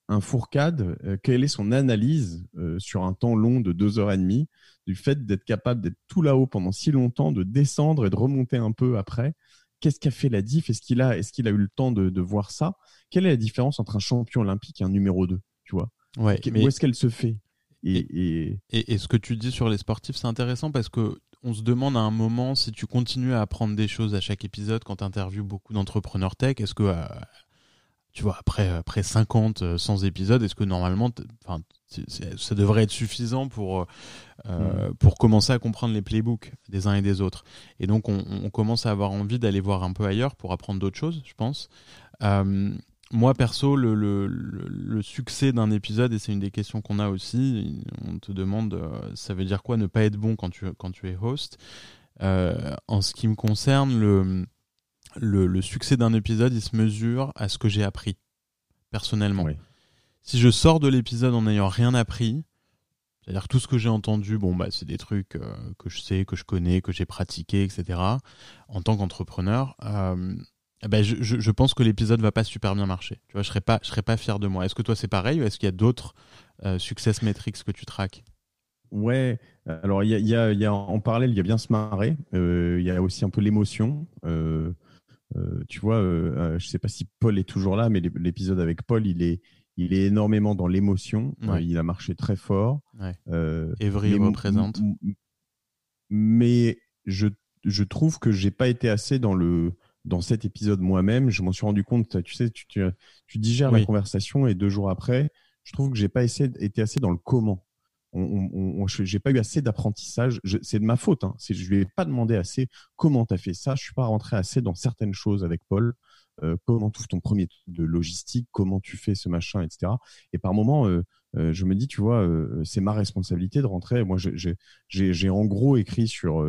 un Fourcade, euh, quelle est son analyse euh, sur un temps long de deux heures et demie, du fait d'être capable d'être tout là-haut pendant si longtemps, de descendre et de remonter un peu après? Qu'est-ce qui a fait la diff? Est-ce qu'il a, est-ce qu'il a eu le temps de, de voir ça? Quelle est la différence entre un champion olympique et un numéro 2 Tu vois? Ouais, mais- Où est-ce qu'elle se fait? Et, et- Et, et ce que tu dis sur les sportifs, c'est intéressant parce que on se demande à un moment si tu continues à apprendre des choses à chaque épisode quand tu interviews beaucoup d'entrepreneurs tech. Est-ce que, euh, tu vois, après, après 50, euh, 100 épisodes, est-ce que normalement, enfin, ça devrait être suffisant pour, euh, euh, pour commencer à comprendre les playbooks des uns et des autres? Et donc, on, on commence à avoir envie d'aller voir un peu ailleurs pour apprendre d'autres choses, je pense. Euh, moi, perso, le, le, le, le succès d'un épisode, et c'est une des questions qu'on a aussi, on te demande, euh, ça veut dire quoi ne pas être bon quand tu, quand tu es host? En ce qui me concerne, le, le, succès d'un épisode, il se mesure à ce que j'ai appris personnellement. Si je sors de l'épisode en n'ayant rien appris, c'est-à-dire tout ce que j'ai entendu, bon bah c'est des trucs euh, que je sais, que je connais, que j'ai pratiqué, etc. En tant qu'entrepreneur, euh, ben je, je, pense que l'épisode va pas super bien marcher. Tu vois, je serais pas, je serais pas fier de moi. Est-ce que toi c'est pareil ou est-ce qu'il y a d'autres euh, success metrics que tu traques? Ouais, alors il y a, y, a, y a, en parallèle, il y a bien se marrer. Il y a aussi un peu l'émotion. Tu vois, je sais pas si Paul est toujours là, mais l'épisode avec Paul, il est, il est énormément dans l'émotion. Euh, il a marché très fort. Ouais. Euh, Evry représente. Mais je, je trouve que j'ai pas été assez dans le dans cet épisode moi-même. Je m'en suis rendu compte. Tu sais, tu, tu, digères la conversation et deux jours après, je trouve que j'ai pas été assez dans le comment. J'ai pas eu assez d'apprentissage. C'est de ma faute. Hein. Je lui ai pas demandé assez comment tu as fait ça. Je suis pas rentré assez dans certaines choses avec Paul. Euh, comment tu ouvres ton premier de logistique, comment tu fais ce machin, etc. Et par moment, euh, euh, je me dis, tu vois, c'est ma responsabilité de rentrer. Moi, j'ai en gros écrit sur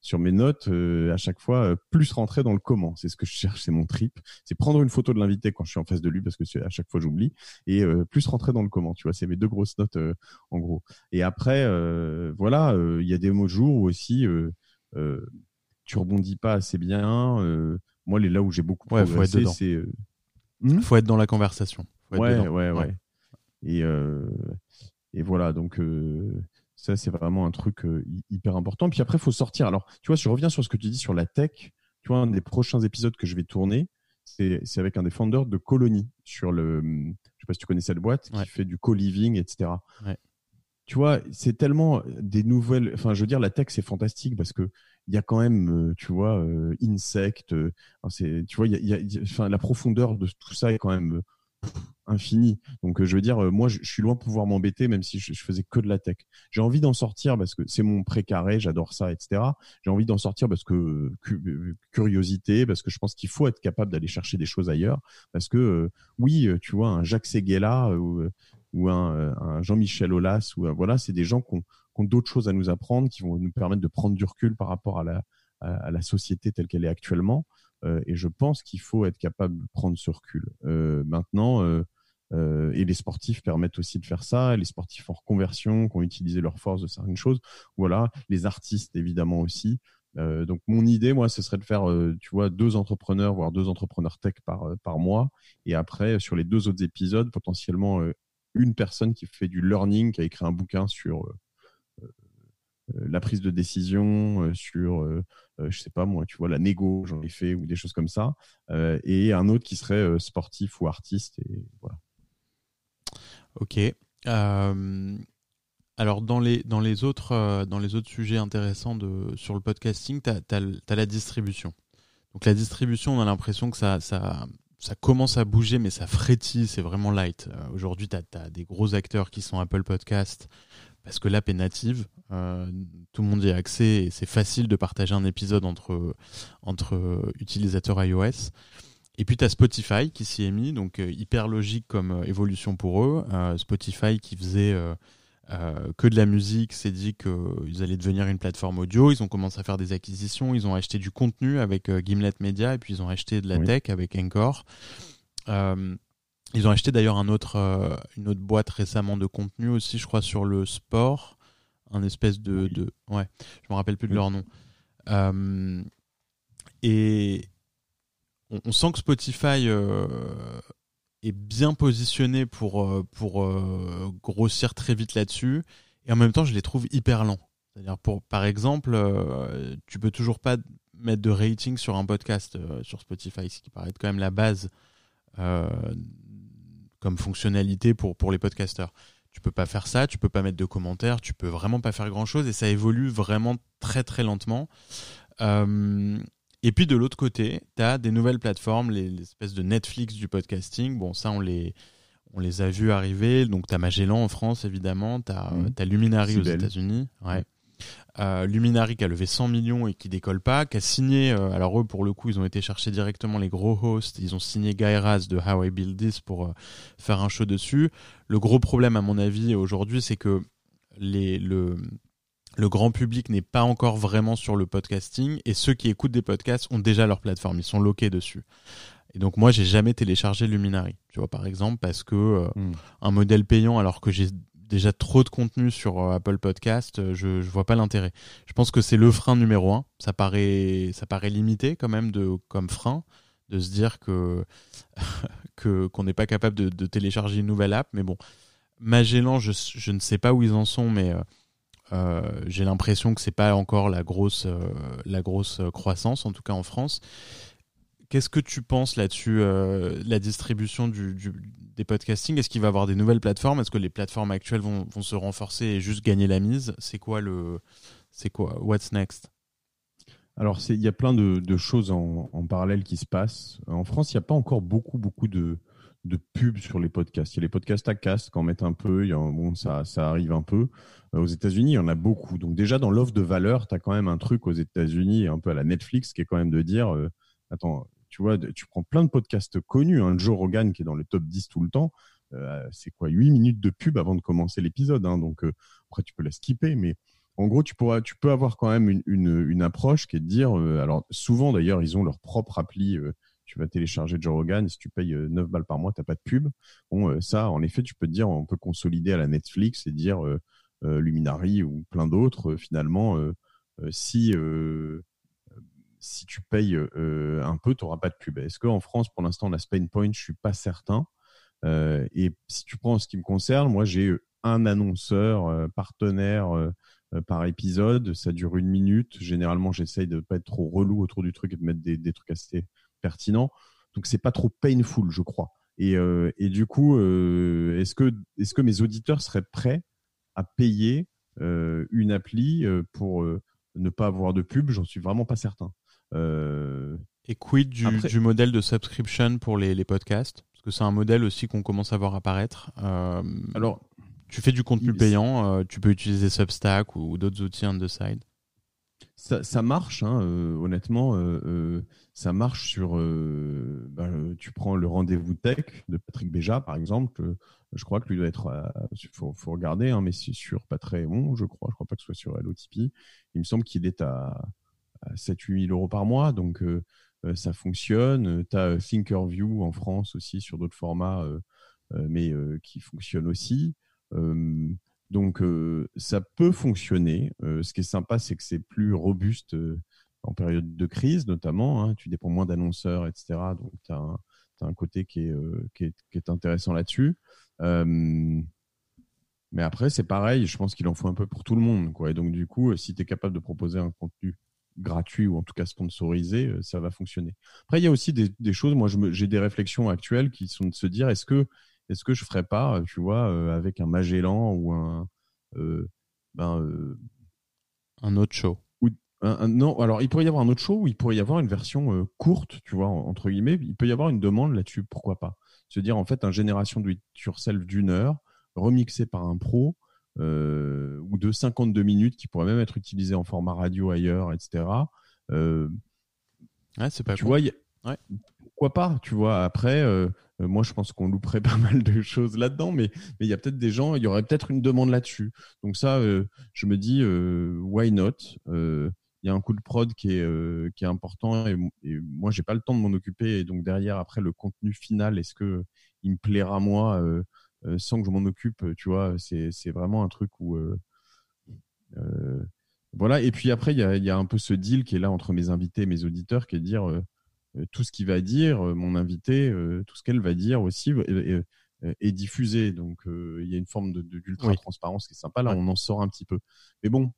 sur mes notes à chaque fois plus rentrer dans le comment. C'est ce que je cherche, c'est mon trip. C'est prendre une photo de l'invité quand je suis en face de lui parce que à chaque fois j'oublie et plus rentrer dans le comment. Tu vois, c'est mes deux grosses notes en gros. Et après, voilà, il y a des mots de jour où aussi tu rebondis pas assez bien. Moi, les là où j'ai beaucoup progressé, c'est. Euh, faut être dans la conversation. ouais, ouais, ouais, Et, euh, et voilà, donc euh, ça, c'est vraiment un truc hyper important. Puis après, il faut sortir. Alors, tu vois, je reviens sur ce que tu dis sur la tech, tu vois, un des prochains épisodes que je vais tourner, c'est avec un des founders de Colony sur le. Je sais pas si tu connais cette boîte qui fait du co-living, etc. Tu vois, c'est tellement des nouvelles. Enfin, je veux dire, la tech, c'est fantastique parce que il y a quand même, euh, tu vois, euh. Euh, c'est, tu vois, il y a, enfin, la profondeur de tout ça est quand même infinie. Donc, je veux dire, moi, je, suis loin de pouvoir m'embêter, même si je, faisais que de la tech. J'ai envie d'en sortir parce que c'est mon précaré, j'adore ça, etc. J'ai envie d'en sortir parce que curiosité, parce que je pense qu'il faut être capable d'aller chercher des choses ailleurs. Parce que oui, tu vois, un Jacques Seguela ou, un, Jean-Michel Aulas, ou voilà, c'est des gens qui ont d'autres choses à nous apprendre, qui vont nous permettre de prendre du recul par rapport à, la société telle qu'elle est actuellement. Euh, et je pense qu'il faut être capable de prendre ce recul. Euh, maintenant, euh, et les sportifs permettent aussi de faire ça. Les sportifs en reconversion, qui ont utilisé leur force de certaines choses. Voilà, les artistes évidemment aussi. donc mon idée, moi, ce serait de faire, tu vois, deux entrepreneurs, voire deux entrepreneurs tech par par mois, et après sur les deux autres épisodes, potentiellement une personne qui fait du learning, qui a écrit un bouquin sur la prise de décision, euh, sur, euh, je sais pas moi, tu vois, la négo, j'en ai fait, ou des choses comme ça, et un autre qui serait sportif ou artiste, et voilà. Ok. alors dans les, dans, les autres, dans les autres sujets intéressants de, sur le podcasting, tu as, la distribution. Donc la distribution, on a l'impression que ça, ça, ça commence à bouger, mais ça frétille, c'est vraiment light. Aujourd'hui, tu as, des gros acteurs qui sont Apple Podcast, parce que l'app est native, euh, tout le monde y a accès et c'est facile de partager un épisode entre, entre utilisateurs iOS. Et puis tu as Spotify qui s'y est mis, donc euh, hyper logique comme euh, évolution pour eux. Spotify qui faisait que de la musique s'est dit qu'ils allaient devenir une plateforme audio. Ils ont commencé à faire des acquisitions, ils ont acheté du contenu avec Gimlet Media et puis ils ont acheté de la tech avec Encore. Ils ont acheté d'ailleurs un autre, euh, une autre boîte récemment de contenu aussi, je crois, sur le sport. Un espèce de. de ouais, je me rappelle plus de leur nom. Euh, et on, sent que Spotify euh, est bien positionné pour, pour grossir très vite là-dessus. Et en même temps, je les trouve hyper lents. C'est-à-dire, pour, par exemple, tu peux toujours pas mettre de rating sur un podcast sur Spotify, ce qui paraît être quand même la base comme fonctionnalité pour, pour les podcasteurs. Tu peux pas faire ça, tu peux pas mettre de commentaires, tu peux vraiment pas faire grand chose et ça évolue vraiment très très lentement. Euh, et puis de l'autre côté, tu as des nouvelles plateformes, les, espèces de Netflix du podcasting. Bon, ça, on les, on les a vus arriver. Donc, tu as Magellan en France, évidemment. Tu as, mmh. Luminary aux États-Unis. Ouais. Euh, Luminary qui a levé 100 millions et qui décolle pas, qui a signé, euh, alors eux pour le coup ils ont été chercher directement les gros hosts, ils ont signé Guy Raz de How I Build This pour euh, faire un show dessus. Le gros problème à mon avis aujourd'hui c'est que les, le, le grand public n'est pas encore vraiment sur le podcasting et ceux qui écoutent des podcasts ont déjà leur plateforme, ils sont loqués dessus. Et donc moi j'ai jamais téléchargé Luminary, tu vois par exemple parce que euh, Hmm. un modèle payant alors que j'ai déjà trop de contenu sur euh, Apple Podcast, euh, je je vois pas l'intérêt. Je pense que c'est le frein numéro un. Ça paraît ça paraît limité quand même de comme frein de se dire que qu'on n'est pas capable de, télécharger une nouvelle app, mais bon. Magellan, je, ne sais pas où ils en sont, mais euh, j'ai l'impression que c'est pas encore la grosse, la grosse croissance, en tout cas en France. Qu'est-ce que tu penses là-dessus, euh, la distribution du, des podcasting Est-ce qu'il va y avoir des nouvelles plateformes? Est-ce que les plateformes actuelles vont, vont se renforcer et juste gagner la mise? C'est quoi le, c'est quoi What's next? Alors, il y a plein de, de choses en, en parallèle qui se passent. En France, il n'y a pas encore beaucoup, beaucoup de, de pubs sur les podcasts. Il y a les podcasts à casque qui en mettent un peu. Y a, bon, ça, ça arrive un peu. Euh, Aux États-Unis, il y en a beaucoup. Donc, déjà, dans l'offre de valeur, tu as quand même un truc aux États-Unis, un peu à la Netflix, qui est quand même de dire euh, Attends, tu vois, tu prends plein de podcasts connus. Un Joe Rogan qui est dans le top 10 tout le temps. euh, c'est quoi 8 minutes de pub avant de commencer l'épisode. hein. donc, euh, après, tu peux la skipper. Mais en gros, tu, pourras, tu peux avoir quand même une, une, approche qui est de dire, euh, alors souvent d'ailleurs, ils ont leur propre appli. tu vas télécharger Joe Rogan, si tu payes euh, 9 balles par mois, t'as pas de pub. Bon, ça, en effet, tu peux te dire, on peut consolider à la Netflix et dire Luminary ou plein d'autres. finalement, si si tu payes euh, un peu, tu n'auras pas de pub. Est-ce qu'en France, pour l'instant, on a Spain Point Je suis pas certain. Euh, et si tu prends en ce qui me concerne, moi, j'ai un annonceur euh, partenaire euh, euh, par épisode. Ça dure une minute. Généralement, j'essaye de pas être trop relou autour du truc et de mettre des, trucs assez pertinents. Donc, c'est pas trop painful, je crois. Et, euh, du coup, euh, est-ce que, que mes auditeurs seraient prêts à payer euh, une appli euh, pour euh, ne pas avoir de pub? J'en suis vraiment pas certain. Euh, Et quid du, Après- du modèle de subscription pour les, les podcasts? Parce que c'est un modèle aussi qu'on commence à voir apparaître. Euh, alors, tu fais du contenu payant, euh, tu peux utiliser Substack ou, d'autres outils on the side. ça, ça marche, hein, euh, honnêtement, euh, euh, ça marche sur. euh, tu prends le rendez-vous tech de Patrick Béja, par exemple. je crois que lui doit être. Il faut, faut regarder, hein, mais c'est sur Patreon, je crois. Je crois pas que ce soit sur Tipeee. Il me semble qu'il est à 7-8 000 euros par mois, donc euh, euh, ça fonctionne. Tu as Thinkerview en France aussi sur d'autres formats, euh, euh, mais euh, qui fonctionnent aussi. Euh, donc euh, ça peut fonctionner. Euh, ce qui est sympa, c'est que c'est plus robuste euh, en période de crise, notamment. hein. tu dépends moins d'annonceurs, etc. Donc tu as, un côté qui est, euh, intéressant là-dessus. Euh, mais après, c'est pareil, je pense qu'il en faut un peu pour tout le monde. Quoi. Et donc, du coup, euh, si tu es capable de proposer un contenu gratuit ou en tout cas sponsorisé, euh, ça va fonctionner. Après, il y a aussi des, des choses, moi j'ai des réflexions actuelles qui sont de se dire, est-ce que, est-ce que je ferais pas, euh, tu vois, euh, avec un Magellan ou un... euh, ben, euh, Un autre show. un- un- non, alors il pourrait y avoir un autre show où il pourrait y avoir une version euh, courte, tu vois, en- entre guillemets. Il peut y avoir une demande là-dessus, pourquoi pas Se dire en fait un génération do it yourself d'une heure, remixé par un pro, euh, ou de 52 minutes qui pourrait même être utilisé en format radio ailleurs, etc. Euh, Ouais, c'est pas tu vois, a- Ouais. pourquoi pas, tu vois. Après, euh, euh, moi, je pense qu'on louperait pas mal de choses là-dedans, mais mais il y a peut-être des gens, il y aurait peut-être une demande là-dessus. Donc ça, je me dis, why not Il y a un coup de prod qui est euh, qui est important et, et moi, j'ai pas le temps de m'en occuper. Et donc derrière, après, le contenu final, est-ce que il me plaira moi euh, sans que je m'en occupe Tu vois, c'est c'est vraiment un truc où euh, euh, voilà. Et puis après, il y a, il y a un peu ce deal qui est là entre mes invités et mes auditeurs, qui est de dire euh, euh, tout ce qu'il va dire, euh, mon invité, euh, tout ce qu'elle va dire aussi est, diffusé. Donc euh, il y a une forme de, d'ultra Oui. transparence qui est sympa. Là, Ouais. on en sort un petit peu. Mais bon,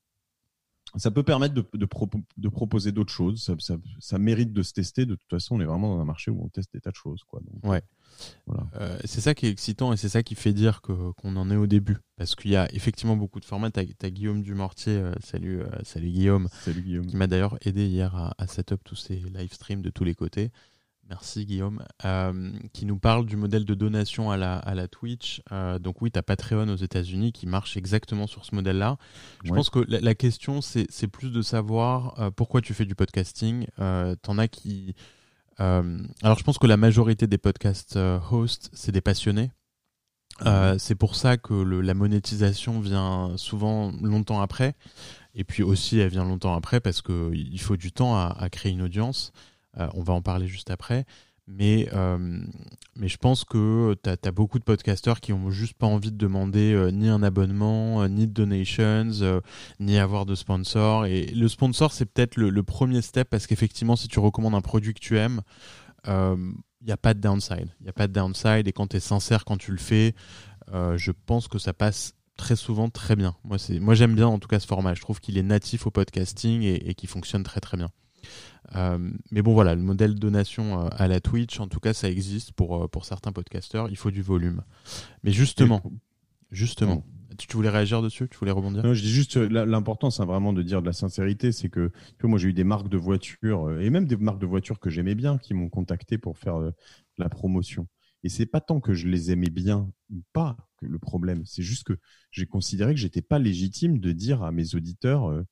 ça peut permettre de, de, propo- de proposer d'autres choses. Ça, ça- ça mérite de se tester. De toute façon, on est vraiment dans un marché où on teste des tas de choses. Quoi. Donc, Ouais. Voilà. Euh, c'est ça qui est excitant et c'est ça qui fait dire qu'on en est au début. Parce qu'il y a effectivement beaucoup de formats. T'as as Guillaume Dumortier, euh, salut, euh, salut Guillaume, Salut Guillaume. qui m'a d'ailleurs aidé hier à, à set up tous ces live streams de tous les côtés. Merci Guillaume. Euh, qui nous parle du modèle de donation à la, à la Twitch. Euh, donc oui, tu as Patreon aux États-Unis qui marche exactement sur ce modèle-là. Je Ouais. pense que la, la question, c'est plus de savoir euh, pourquoi tu fais du podcasting. T'en as qui... alors je pense que la majorité des podcast euh, hosts, c'est des passionnés. C'est pour ça que le- la monétisation vient souvent longtemps après. Et puis aussi, elle vient longtemps après parce que il faut du temps à, à créer une audience. Euh, on va en parler juste après. Mais, euh, mais je pense que tu as, beaucoup de podcasteurs qui ont juste pas envie de demander euh, ni un abonnement, ni de donations, ni avoir de sponsor. Et le sponsor, c'est peut-être le, le, premier step parce qu'effectivement, si tu recommandes un produit que tu aimes, il n'y a pas de downside. Il n'y a pas de downside. Et quand tu es sincère, quand tu le fais, je pense que ça passe très souvent très bien. Moi, moi j'aime bien en tout cas ce format. Je trouve qu'il est natif au podcasting et, et qu'il fonctionne très très bien. Euh, mais bon, voilà, le modèle donation euh, à la Twitch, en tout cas, ça existe pour, euh, pour certains podcasteurs. Il faut du volume. Mais justement, justement, tu voulais réagir dessus? Tu voulais rebondir? Non, je dis juste l'important, c'est vraiment de dire de la sincérité. C'est que, tu vois, moi, j'ai eu des marques de voitures et même des marques de voitures que j'aimais bien qui m'ont contacté pour faire la promotion. Et c'est pas tant que je les aimais bien ou pas que le problème. C'est juste que j'ai considéré que j'étais pas légitime de dire à mes auditeurs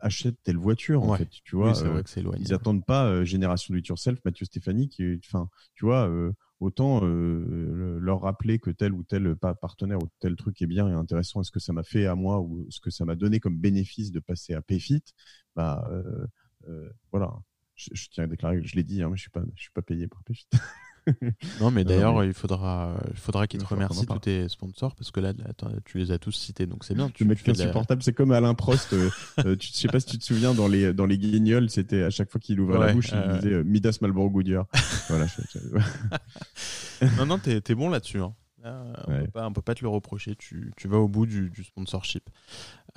achète telle voiture en fait tu vois euh, ils attendent pas euh, génération do it yourself Mathieu Stéphanie qui enfin tu vois euh, autant leur rappeler que tel ou tel partenaire ou tel truc est bien et intéressant est-ce que ça m'a fait à moi ou ce que ça m'a donné comme bénéfice de passer à Payfit bah voilà. Je, tiens à déclarer je l'ai dit hein, mais je suis pas je suis pas payé par Payfit non, mais d'ailleurs, il faudra, il faudra qu'ils te remercient tous tes sponsors parce que là, tu les as tous cités, donc c'est bien. Tu, le mec est insupportable, c'est comme Alain Prost. euh, euh tu, je sais pas si tu te souviens dans les dans les Guignols, c'était à chaque fois qu'il ouvrait la bouche, il euh, disait euh, Midas Malboro Goodyear. voilà. non, non, t'es es bon là-dessus. Hein. on, peut pas, on peut pas te le reprocher. Tu, tu vas au bout du, du sponsorship.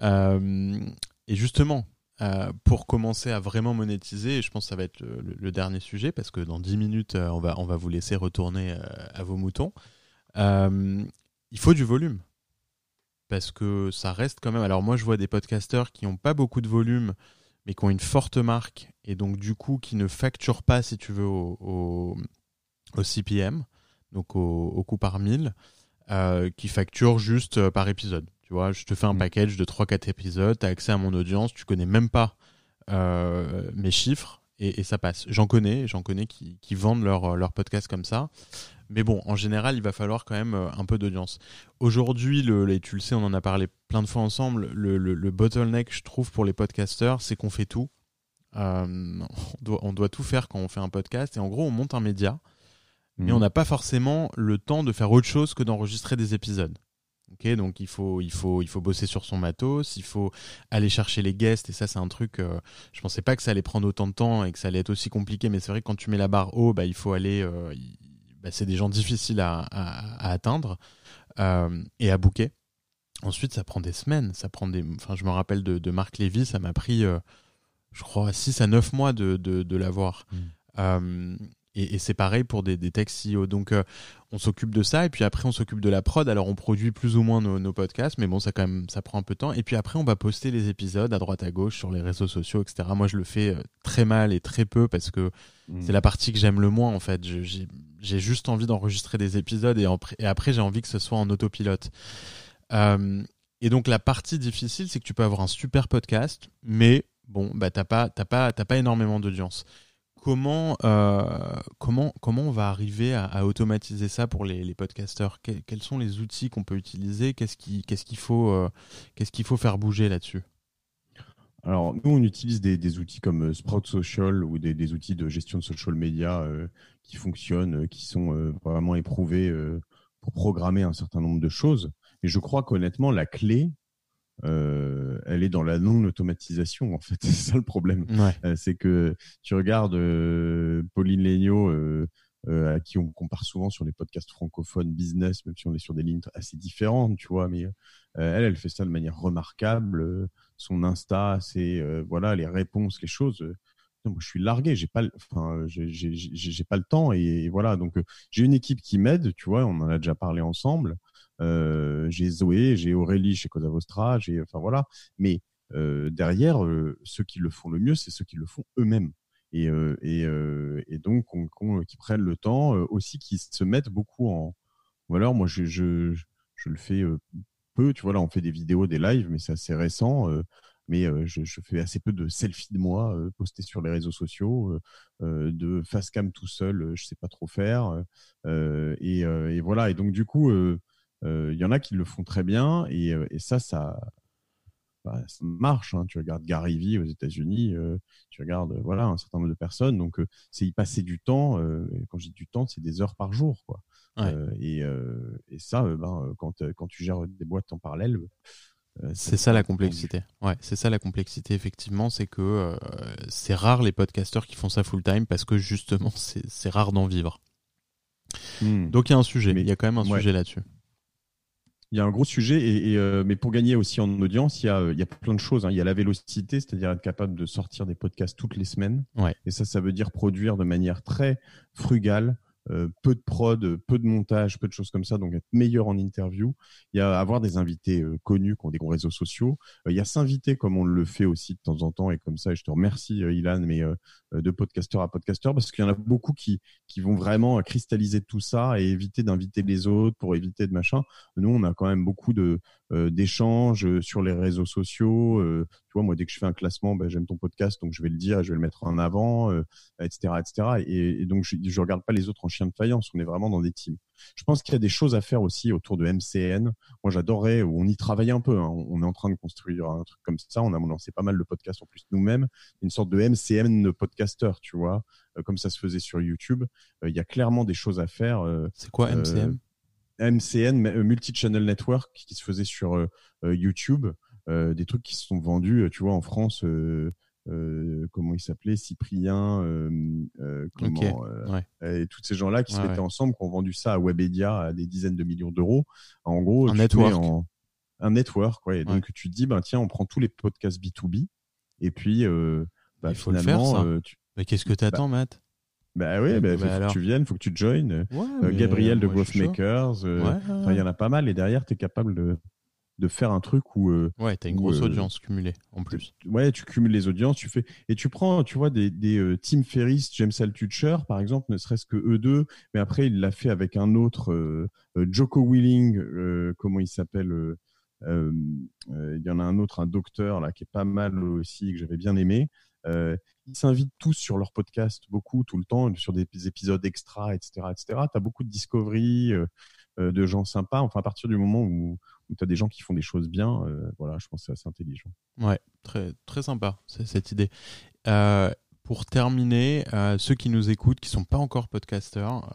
et justement, euh, pour commencer à vraiment monétiser, et je pense que ça va être le, dernier sujet, parce que dans 10 minutes, euh, on, va, on va vous laisser retourner euh, à vos moutons. il faut du volume. Parce que ça reste quand même. Alors, moi, je vois des podcasteurs qui n'ont pas beaucoup de volume, mais qui ont une forte marque, et donc, du coup, qui ne facturent pas, si tu veux, au, CPM, donc au, au coût par mille, qui facturent juste par épisode. Tu vois, je te fais un mm. package de 3-4 épisodes, tu as accès à mon audience, tu connais même pas euh, mes chiffres et, ça passe. J'en connais, j'en connais qui, vendent leur, leur podcast comme ça. Mais bon, en général, il va falloir quand même euh, un peu d'audience. Aujourd'hui, le, tu le sais, on en a parlé plein de fois ensemble, le, le, bottleneck, je trouve, pour les podcasteurs, c'est qu'on fait tout. Euh, on, doit, on doit tout faire quand on fait un podcast. Et en gros, on monte un média, mais mm. on n'a pas forcément le temps de faire autre chose que d'enregistrer des épisodes donc il faut, il, faut, il faut bosser sur son matos, il faut aller chercher les guests, et ça c'est un truc, euh, je pensais pas que ça allait prendre autant de temps et que ça allait être aussi compliqué, mais c'est vrai que quand tu mets la barre haut, bah, il faut aller, euh, bah, c'est des gens difficiles à, atteindre euh, et à booker. Ensuite, ça prend des semaines, ça prend des, enfin je me rappelle de, Marc Lévy, ça m'a pris, je crois, 6 à 9 mois de, de, l'avoir. Mmh. Et, c'est pareil pour des, des tech CEO. Donc, euh, on s'occupe de ça et puis après, on s'occupe de la prod. Alors, on produit plus ou moins nos, podcasts, mais bon, ça quand même, ça prend un peu de temps. Et puis après, on va poster les épisodes à droite à gauche sur les réseaux sociaux, etc. Moi, je le fais euh, très mal et très peu parce que mmh. c'est la partie que j'aime le moins en fait. J'ai juste envie d'enregistrer des épisodes et, et après, j'ai envie que ce soit en autopilote. Euh, et donc, la partie difficile, c'est que tu peux avoir un super podcast, mais bon, bah, t'as pas, pas, pas énormément d'audience. Comment, euh, comment, comment on va arriver à, automatiser ça pour les, les podcasteurs? Quels sont les outils qu'on peut utiliser? Qu'est-ce euh, qu'il faut faire bouger là-dessus? Alors, nous, on utilise des, outils comme euh, Sprout Social ou des, des, outils de gestion de social media qui fonctionnent, qui sont vraiment éprouvés pour programmer un certain nombre de choses. Et je crois qu'honnêtement, la clé, euh, elle est dans la non-automatisation, en fait. C'est ça le problème. Euh, c'est que tu regardes euh, Pauline Legnaud, à qui on compare souvent sur les podcasts francophones business, même si on est sur des lignes assez différentes, tu vois, mais elle, elle fait ça de manière remarquable. son Insta, c'est voilà les réponses, les choses. moi, je suis largué, j'ai pas, enfin, j'ai pas le temps et, et voilà. Donc, j'ai une équipe qui m'aide, tu vois, on en a déjà parlé ensemble. Euh, j'ai Zoé, j'ai Aurélie chez Cosa Vostra, j'ai, enfin voilà. Mais euh, derrière, euh, ceux qui le font le mieux, c'est ceux qui le font eux-mêmes. Et, donc qui prennent le temps aussi, qui se mettent beaucoup en. Ou alors, moi, je, je, je le fais peu. Tu vois, là, on fait des vidéos, des lives, mais c'est assez récent mais je, fais assez peu de selfies de moi euh, postés sur les réseaux sociaux, de face cam tout seul, je sais pas trop faire, et, voilà. Et donc du coup, il euh, y en a qui le font très bien et, euh, et ça, ça, bah, ça marche. Hein. Tu regardes Gary Vee aux États-Unis, euh, tu regardes voilà un certain nombre de personnes. Donc c'est y passer du temps. quand je dis du temps, c'est des heures par jour, quoi. Et, et, ça, ben, quand, quand tu gères des boîtes en parallèle, c'est ça la complexité. Ouais, c'est ça la complexité effectivement, c'est que c'est rare les podcasteurs qui font ça full time parce que justement c'est rare d'en vivre. Hmm. Donc il y a un sujet, il y a quand même un sujet là-dessus. Il y a un gros sujet, et, euh, mais pour gagner aussi en audience, il y a, il y a plein de choses. Hein. Il y a la vélocité, c'est-à-dire être capable de sortir des podcasts toutes les semaines. Et ça, ça veut dire produire de manière très frugale, euh, peu de prod, peu de montage, peu de choses comme ça, donc être meilleur en interview. Il y a avoir des invités euh, connus qui ont des gros réseaux sociaux. il y a s'inviter comme on le fait aussi de temps en temps et comme ça. Et je te remercie, Ilan, mais de podcasteur à podcasteur parce qu'il y en a beaucoup qui qui vont vraiment cristalliser tout ça et éviter d'inviter les autres pour éviter de machin. Nous, on a quand même beaucoup de d'échanges sur les réseaux sociaux. tu vois, moi, dès que je fais un classement, ben, j'aime ton podcast, donc je vais le dire et je vais le mettre en avant, etc., etc. Et, donc, je, je regarde pas les autres en chien de faïence. On est vraiment dans des teams. Je pense qu'il y a des choses à faire aussi autour de MCN. Moi, j'adorerais, on y travaille un peu. Hein. On est en train de construire un truc comme ça. On a lancé pas mal de podcasts en plus nous-mêmes. Une sorte de MCN de podcaster, tu vois, euh, comme ça se faisait sur YouTube. Euh, il y a clairement des choses à faire. Euh, C'est quoi MCN MCN, Multi-Channel Network, qui se faisait sur YouTube. des trucs qui se sont vendus, tu vois, en France. Euh, comment il s'appelait, Cyprien, euh, euh, comment, et tous ces gens-là qui se mettaient ensemble, qui ont vendu ça à Webedia à des dizaines de millions d'euros. En gros, un network. un network. Et donc tu te dis, ben tiens, on prend tous les podcasts B2B, et puis bah, il faut le faire ça. Mais qu'est-ce que t'attends, bah, Matt? bah oui, bah, faut que tu viennes, faut que tu joines. Gabriel de Growth Makers, il y en a pas mal et derrière tu es capable de, de faire un truc où euh, ouais t'as une grosse euh, audience cumulée en plus. ouais tu cumules les audiences tu fais et tu prends tu vois des, des euh, Tim Ferriss James Altucher par exemple ne serait-ce que eux deux mais après il l'a fait avec un autre Joko Willing comment il s'appelle il y en a un autre un docteur là qui est pas mal aussi que j'avais bien aimé. Ils s'invitent tous sur leur podcast beaucoup tout le temps sur des épisodes extra etc etc t'as beaucoup de discovery de gens sympas. Enfin à partir du moment où où tu as des gens qui font des choses bien, euh, voilà, je pense que c'est assez intelligent. Ouais, très, très sympa, cette idée. Euh, pour terminer, euh, ceux qui nous écoutent, qui sont pas encore podcasteurs,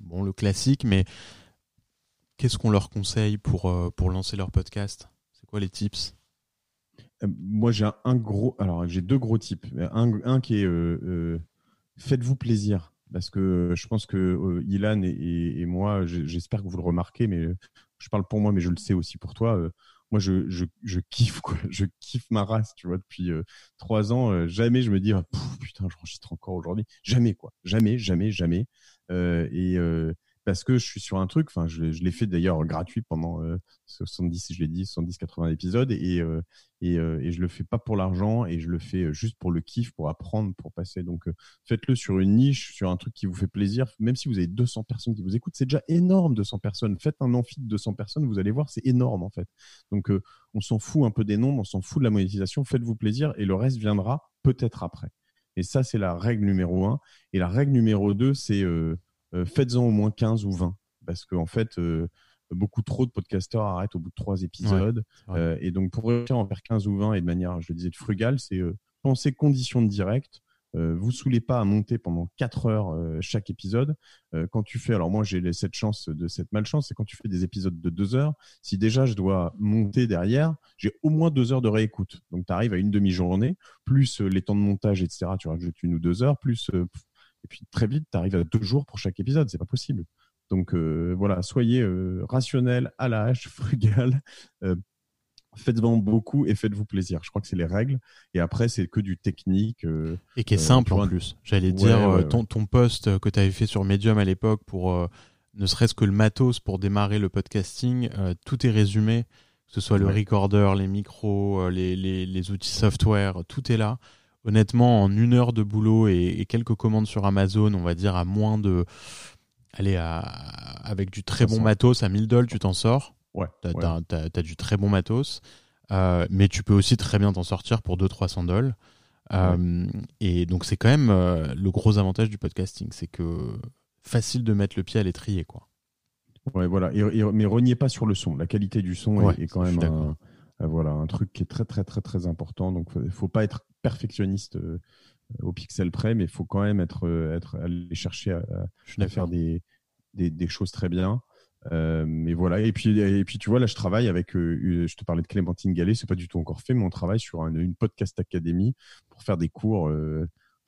bon, le classique, mais qu'est-ce qu'on leur conseille pour, pour lancer leur podcast? C'est quoi les tips? Moi, j'ai un, gros. Alors, j'ai deux gros tips. Un, un qui est faites-vous plaisir parce que je pense que Ilan et, et moi, j'espère que vous le remarquez, mais je parle pour moi, mais je le sais aussi pour toi. Euh, moi, je, kiffe quoi. Je kiffe ma race, tu vois, depuis euh, trois ans. Euh, jamais je me dis, ah, putain, j'enregistre encore aujourd'hui. Jamais quoi. Jamais, jamais, jamais. et parce que je suis sur un truc, enfin, je, l'ai fait d'ailleurs gratuit pendant 70, je l'ai dit, 70, 80 épisodes, et, et, et, je le fais pas pour l'argent, et je le fais juste pour le kiff, pour apprendre, pour passer. Donc, faites-le sur une niche, sur un truc qui vous fait plaisir, même si vous avez 200 personnes qui vous écoutent, c'est déjà énorme, 200 personnes. Faites un amphi de 200 personnes, vous allez voir, c'est énorme en fait. Donc, on s'en fout un peu des nombres, on s'en fout de la monétisation, faites-vous plaisir, et le reste viendra peut-être après. Et ça, c'est la règle numéro un. Et la règle numéro deux, c'est euh, faites-en au moins 15 ou 20. Parce qu'en en fait, euh, beaucoup trop de podcasteurs arrêtent au bout de trois épisodes. Euh, et donc, pour réussir à en faire 15 ou 20 et de manière, je le disais, de frugale, c'est penser conditions de direct. vous saoulez pas à monter pendant 4 heures chaque épisode. quand tu fais, alors moi j'ai cette chance de cette malchance, c'est quand tu fais des épisodes de 2 heures, si déjà je dois monter derrière, j'ai au moins 2 heures de réécoute. Donc tu arrives à une demi-journée, plus les temps de montage, etc. Tu rajoutes une ou deux heures, plus et puis très vite, tu arrives à deux jours pour chaque épisode. C'est pas possible. Donc euh, voilà, soyez euh, rationnel, à la hache, frugal. Euh, faites-en beaucoup et faites-vous plaisir. Je crois que c'est les règles. Et après, c'est que du technique. et qui est simple en plus. J'allais dire, ton, ton post que tu avais fait sur Medium à l'époque pour ne serait-ce que le matos pour démarrer le podcasting, tout est résumé. Que ce soit le recorder, les micros, les, les, les outils software, tout est là honnêtement, en une heure de boulot et, quelques commandes sur Amazon, on va dire à moins de. Allez, avec du très bon matos, à 1000 dollars, tu t'en sors. Ouais. T'as as, du très bon matos. Euh, mais tu peux aussi très bien t'en sortir pour 200-300 dollars. Euh, et donc, c'est quand même euh, le gros avantage du podcasting. C'est que facile de mettre le pied à l'étrier, quoi. Ouais, voilà. mais reniez pas sur le son. La qualité du son est, quand même voilà, un truc qui est très très très très important. Donc, il faut pas être perfectionniste au pixel près, mais il faut quand même être, être aller chercher à, faire des, des, des, choses très bien. mais voilà, et puis, et puis tu vois, là, je travaille avec, je te parlais de Clémentine Gallet, c'est pas du tout encore fait, mais on travaille sur une podcast académie pour faire des cours,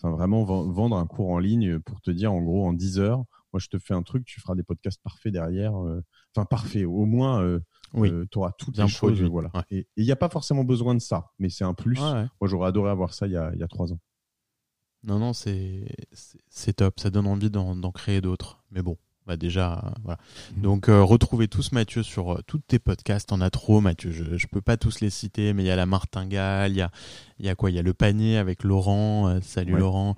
enfin vraiment vendre un cours en ligne pour te dire, en gros, en 10 heures, moi, je te fais un truc, tu feras des podcasts parfaits derrière. Euh, enfin, parfaits. Au moins, euh, euh, tu auras toutes les choses. Voilà. Et il n'y a pas forcément besoin de ça, mais c'est un plus. Moi, j'aurais adoré avoir ça il y a, il y a trois ans. Non, non, c'est top. Ça donne envie d'en créer d'autres. Mais bon, bah déjà, voilà. Mmh. Donc, retrouvez tous Mathieu sur tous tes podcasts. On a trop, Mathieu. Je, ne peux pas tous les citer, mais il y a la martingale, il y a, il y a quoi? Il y a le panier avec Laurent. salut Laurent.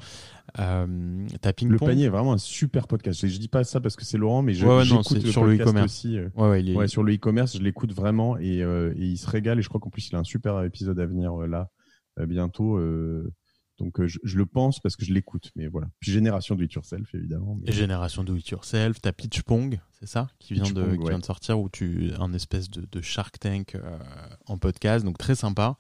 Euh, le panier est vraiment un super podcast. Je, dis pas ça parce que c'est Laurent, mais je j'écoute sur le e-commerce aussi. Euh. Ouais, sur le e-commerce, je l'écoute vraiment euh, et, il se régale. Et je crois qu'en plus, il a un super épisode à venir là bientôt. Donc je, le pense parce que je l'écoute. Mais voilà. Puis Génération Do It Yourself, évidemment. Et Génération Do It Yourself. T'as Pitch Pong, c'est ça Qui vient, de, qui vient de sortir, où tu un espèce de, de Shark Tank en podcast. Donc très sympa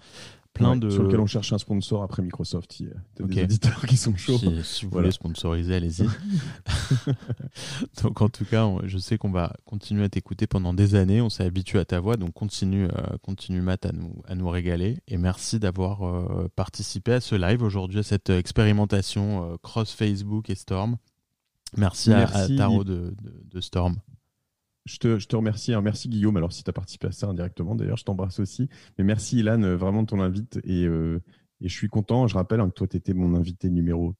de... Sur lequel on cherche un sponsor après Microsoft. Il y a des éditeurs qui sont chauds. Si, vous voulez sponsoriser, allez-y. donc en tout cas, je sais qu'on va continuer à t'écouter pendant des années. On s'est habitué à ta voix, donc continue, euh, continue Matt à nous, à nous régaler. Et merci d'avoir euh, participé à ce live aujourd'hui, à cette expérimentation euh, cross Facebook et Storm. Merci, À, Taro de, de Storm. Je te, je te remercie. Hein. Merci Guillaume. Alors, si tu as participé à ça indirectement, d'ailleurs, je t'embrasse aussi. Mais merci Ilan, euh, vraiment de ton invite. Et, euh, et je suis content. Je rappelle hein, que toi, tu étais mon invité numéro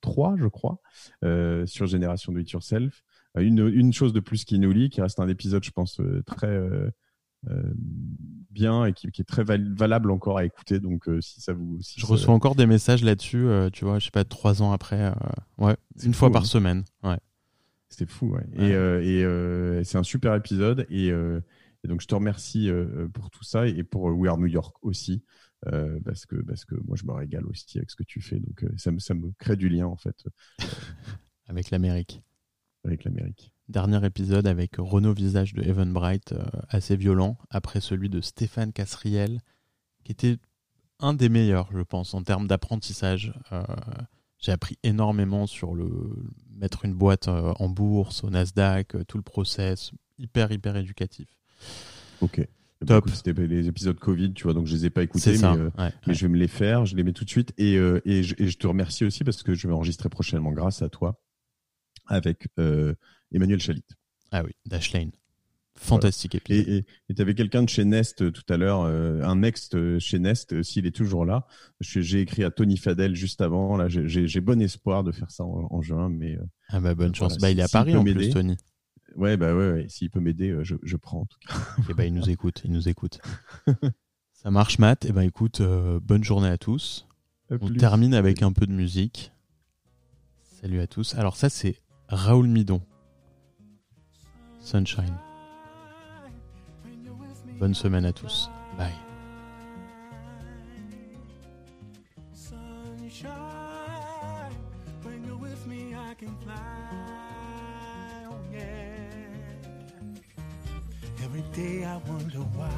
3, je crois, euh, sur Génération Do It Yourself. Une, une, chose de plus qui nous lie, qui reste un épisode, je pense, très bien et qui, qui, est très valable encore à écouter. Donc, si ça vous. Si je reçois encore des messages là-dessus, tu vois, je sais pas, trois ans après. ouais, une fois par hein. semaine. Ouais. C'était fou, ouais. Et, euh, et euh, c'est un super épisode. Et, euh, et, donc, je te remercie pour tout ça et pour We Are New York aussi. parce, que, parce que moi, je me régale aussi avec ce que tu fais. Donc, ça, me, ça me crée du lien, en fait. avec l'Amérique. Avec l'Amérique. Dernier épisode avec Renaud Visage de Evan Bright, assez violent, après celui de Stéphane Casriel, qui était un des meilleurs, je pense, en termes d'apprentissage. J'ai appris énormément sur le mettre une boîte euh, en bourse, au Nasdaq, euh, tout le process, hyper hyper éducatif. Ok. Top. C'était les épisodes Covid, tu vois, donc je les ai pas écoutés, mais, euh, mais je vais me les faire, je les mets tout de suite. Et, et, je, et, je, te remercie aussi parce que je vais enregistrer prochainement grâce à toi avec Emmanuel Chalit. Ah oui, Dashlane. Fantastique épisode. Et tu avais quelqu'un de chez Nest euh, tout à l'heure, euh, un ex chez Nest, euh, s'il est toujours là. J'ai écrit à Tony Fadel juste avant. Là, j'ai bon espoir de faire ça en, juin, mais ah bah bonne chance. bah il est à Paris en plus, Tony. Ouais bah ouais, s'il peut m'aider, je, je, prends en tout cas. Et bah il nous écoute, il nous écoute. ça marche, Matt. Et ben écoute, bonne journée à tous. On termine avec un peu de musique. Salut à tous. Alors ça c'est Raoul Midon. Sunshine. Bonne semaine à tous. Bye. Day I wonder why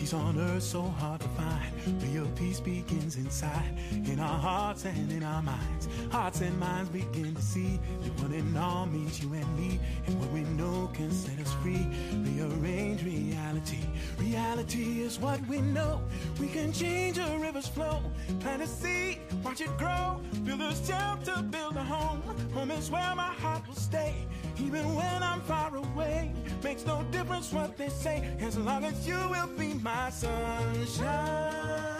peace on earth so hard to find. Real peace begins inside, in our hearts and in our minds. Hearts and minds begin to see that one and all means you and me, and what we know can set us free. Rearrange reality. Reality is what we know. We can change a river's flow, plant a seed, watch it grow, build a shelter, build a home. Home is where my heart will stay. Even when I'm far away, makes no difference what they say, as long as you will be my sunshine.